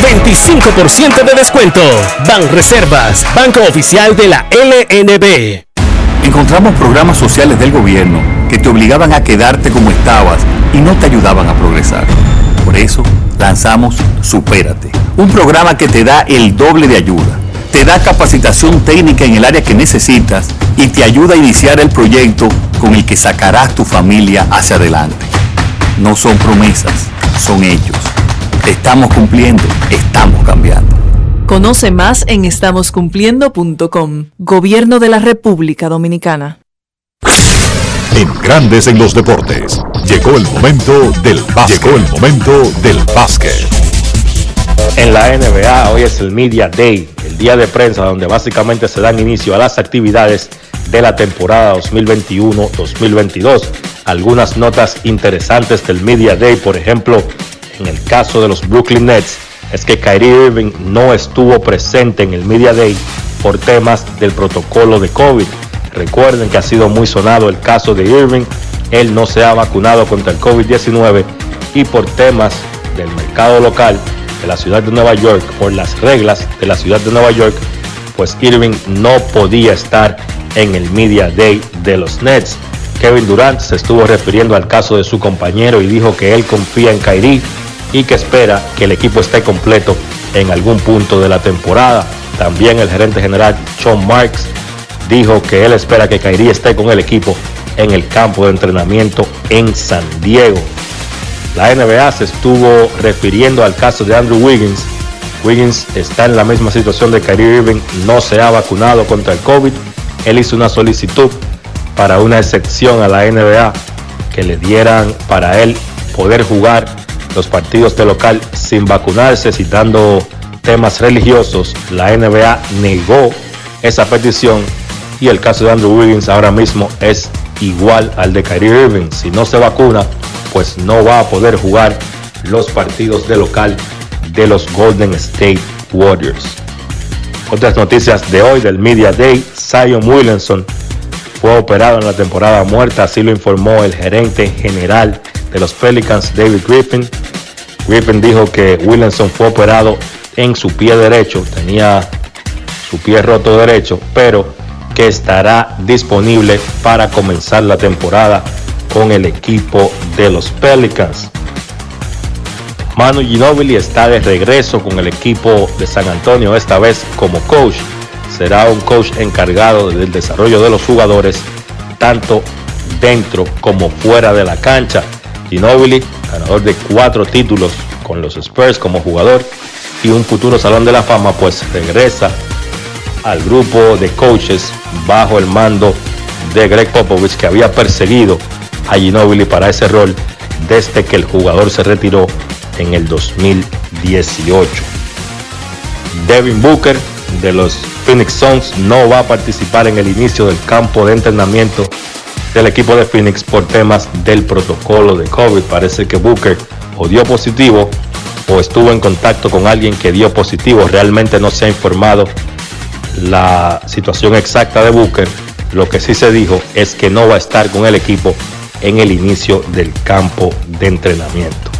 25% de descuento. Ban Reservas, banco oficial de la LNB. Encontramos programas sociales del gobierno que te obligaban a quedarte como estabas y no te ayudaban a progresar. Por eso lanzamos Supérate, un programa que te da el doble de ayuda te da capacitación técnica en el área que necesitas y te ayuda a iniciar el proyecto con el que sacarás tu familia hacia adelante. No son promesas, son hechos. Te estamos cumpliendo, estamos cambiando. Conoce más en estamoscumpliendo.com. Gobierno de la República Dominicana. En Grandes en los Deportes. Llegó el momento del básquet. Llegó el momento del básquet. En la NBA hoy es el Media Day, el día de prensa donde básicamente se dan inicio a las actividades de la temporada 2021-2022. Algunas notas interesantes del Media Day, por ejemplo, en el caso de los Brooklyn Nets, es que Kyrie Irving no estuvo presente en el Media Day por temas del protocolo de COVID. Recuerden que ha sido muy sonado el caso de Irving. Él no se ha vacunado contra el COVID-19 y por temas del mercado local de la ciudad de Nueva York, por las reglas de la ciudad de Nueva York, pues Irving no podía estar en el Media Day de los Nets. Kevin Durant se estuvo refiriendo al caso de su compañero y dijo que él confía en Kyrie y que espera que el equipo esté completo en algún punto de la temporada. También el gerente general Sean Marks dijo que él espera que Kyrie esté con el equipo en el campo de entrenamiento en San Diego. La NBA se estuvo refiriendo al caso de Andrew Wiggins. Wiggins está en la misma situación de Kyrie Irving, no se ha vacunado contra el COVID. Él hizo una solicitud para una excepción a la NBA que le dieran para él poder jugar los partidos de local sin vacunarse, citando temas religiosos. La NBA negó esa petición y el caso de Andrew Wiggins ahora mismo es igual al de Kyrie Irving. Si no se vacuna, pues no va a poder jugar los partidos de local de los Golden State Warriors. Otras noticias de hoy del Media Day, Zion Williamson fue operado en la temporada muerta, así lo informó el gerente general de los Pelicans, David Griffin. Griffin dijo que Williamson fue operado en su pie derecho, tenía su pie roto derecho, pero que estará disponible para comenzar la temporada con el equipo de los Pelicans. Manu Ginobili está de regreso con el equipo de San Antonio, esta vez como coach. Será un coach encargado del desarrollo de los jugadores, tanto dentro como fuera de la cancha. Ginobili, ganador de cuatro títulos con los Spurs como jugador y un futuro Salón de la Fama, pues regresa al grupo de coaches bajo el mando de Greg Popovich que había perseguido a Ginobili para ese rol desde que el jugador se retiró en el 2018. Devin Booker de los Phoenix Suns no va a participar en el inicio del campo de entrenamiento del equipo de Phoenix por temas del protocolo de COVID. Parece que Booker o dio positivo o estuvo en contacto con alguien que dio positivo. Realmente no se ha informado la situación exacta de Booker. Lo que sí se dijo es que no va a estar con el equipo en el inicio del campo de entrenamiento.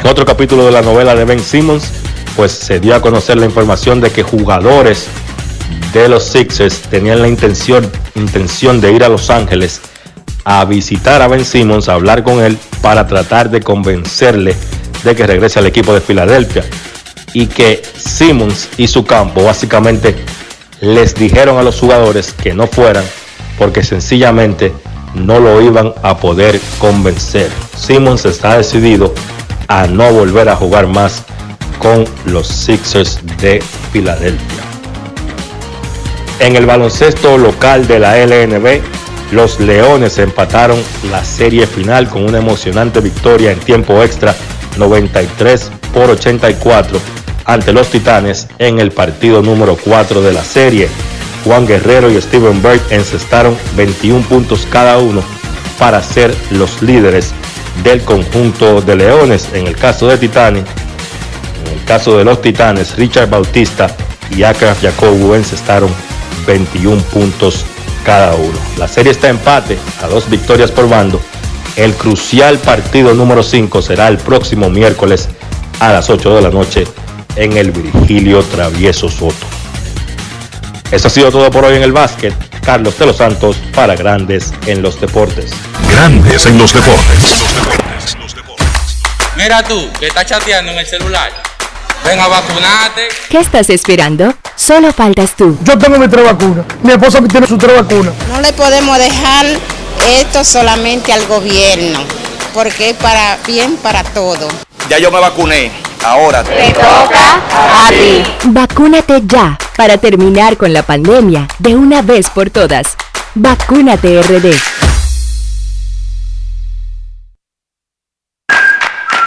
En otro capítulo de la novela de Ben Simmons, pues se dio a conocer la información de que jugadores de los Sixers tenían la intención, intención de ir a Los Ángeles a visitar a Ben Simmons, a hablar con él para tratar de convencerle de que regrese al equipo de Filadelfia y que Simmons y su campo básicamente les dijeron a los jugadores que no fueran porque sencillamente no lo iban a poder convencer. Simmons está decidido a no volver a jugar más con los Sixers de Filadelfia. En el baloncesto local de la LNB, los Leones empataron la serie final con una emocionante victoria en tiempo extra 93 por 84 ante los Titanes en el partido número 4 de la serie. Juan Guerrero y Steven Berg encestaron 21 puntos cada uno para ser los líderes del conjunto de Leones. En el caso de Titanes, en el caso de los Titanes, Richard Bautista y Akraf Jacobu encestaron 21 puntos cada uno. La serie está empate a dos victorias por bando. El crucial partido número 5 será el próximo miércoles a las 8 de la noche en el Virgilio Travieso Soto. Eso ha sido todo por hoy en el básquet. Carlos de los Santos para Grandes en los Deportes. Grandes en los Deportes. Mira tú, que estás chateando en el celular. Ven a vacunarte. ¿Qué estás esperando? Solo faltas tú. Yo tengo mi tres vacunas. Mi esposa tiene su tres vacunas. No le podemos dejar esto solamente al gobierno, porque es para bien para todo. Ya yo me vacuné. Ahora te toca a ti. Vacúnate ya para terminar con la pandemia de una vez por todas. Vacúnate RD.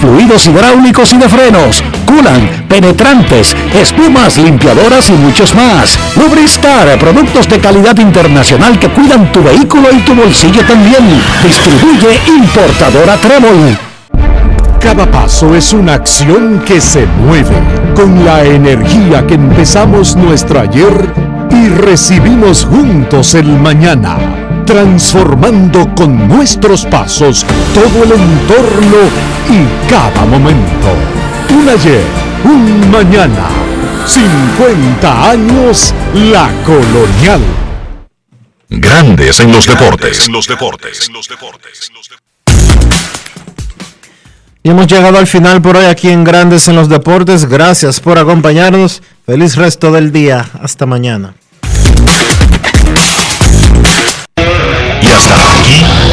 fluidos hidráulicos y de frenos, culan, penetrantes, espumas, limpiadoras y muchos más. Lubristar, productos de calidad internacional que cuidan tu vehículo y tu bolsillo también. Distribuye importadora Trébol. Cada paso es una acción que se mueve con la energía que empezamos nuestro ayer y recibimos juntos el mañana transformando con nuestros pasos todo el entorno y cada momento. Un ayer, un mañana, 50 años la colonial. Grandes en los deportes. En los deportes. Y hemos llegado al final por hoy aquí en Grandes en los Deportes. Gracias por acompañarnos. Feliz resto del día. Hasta mañana.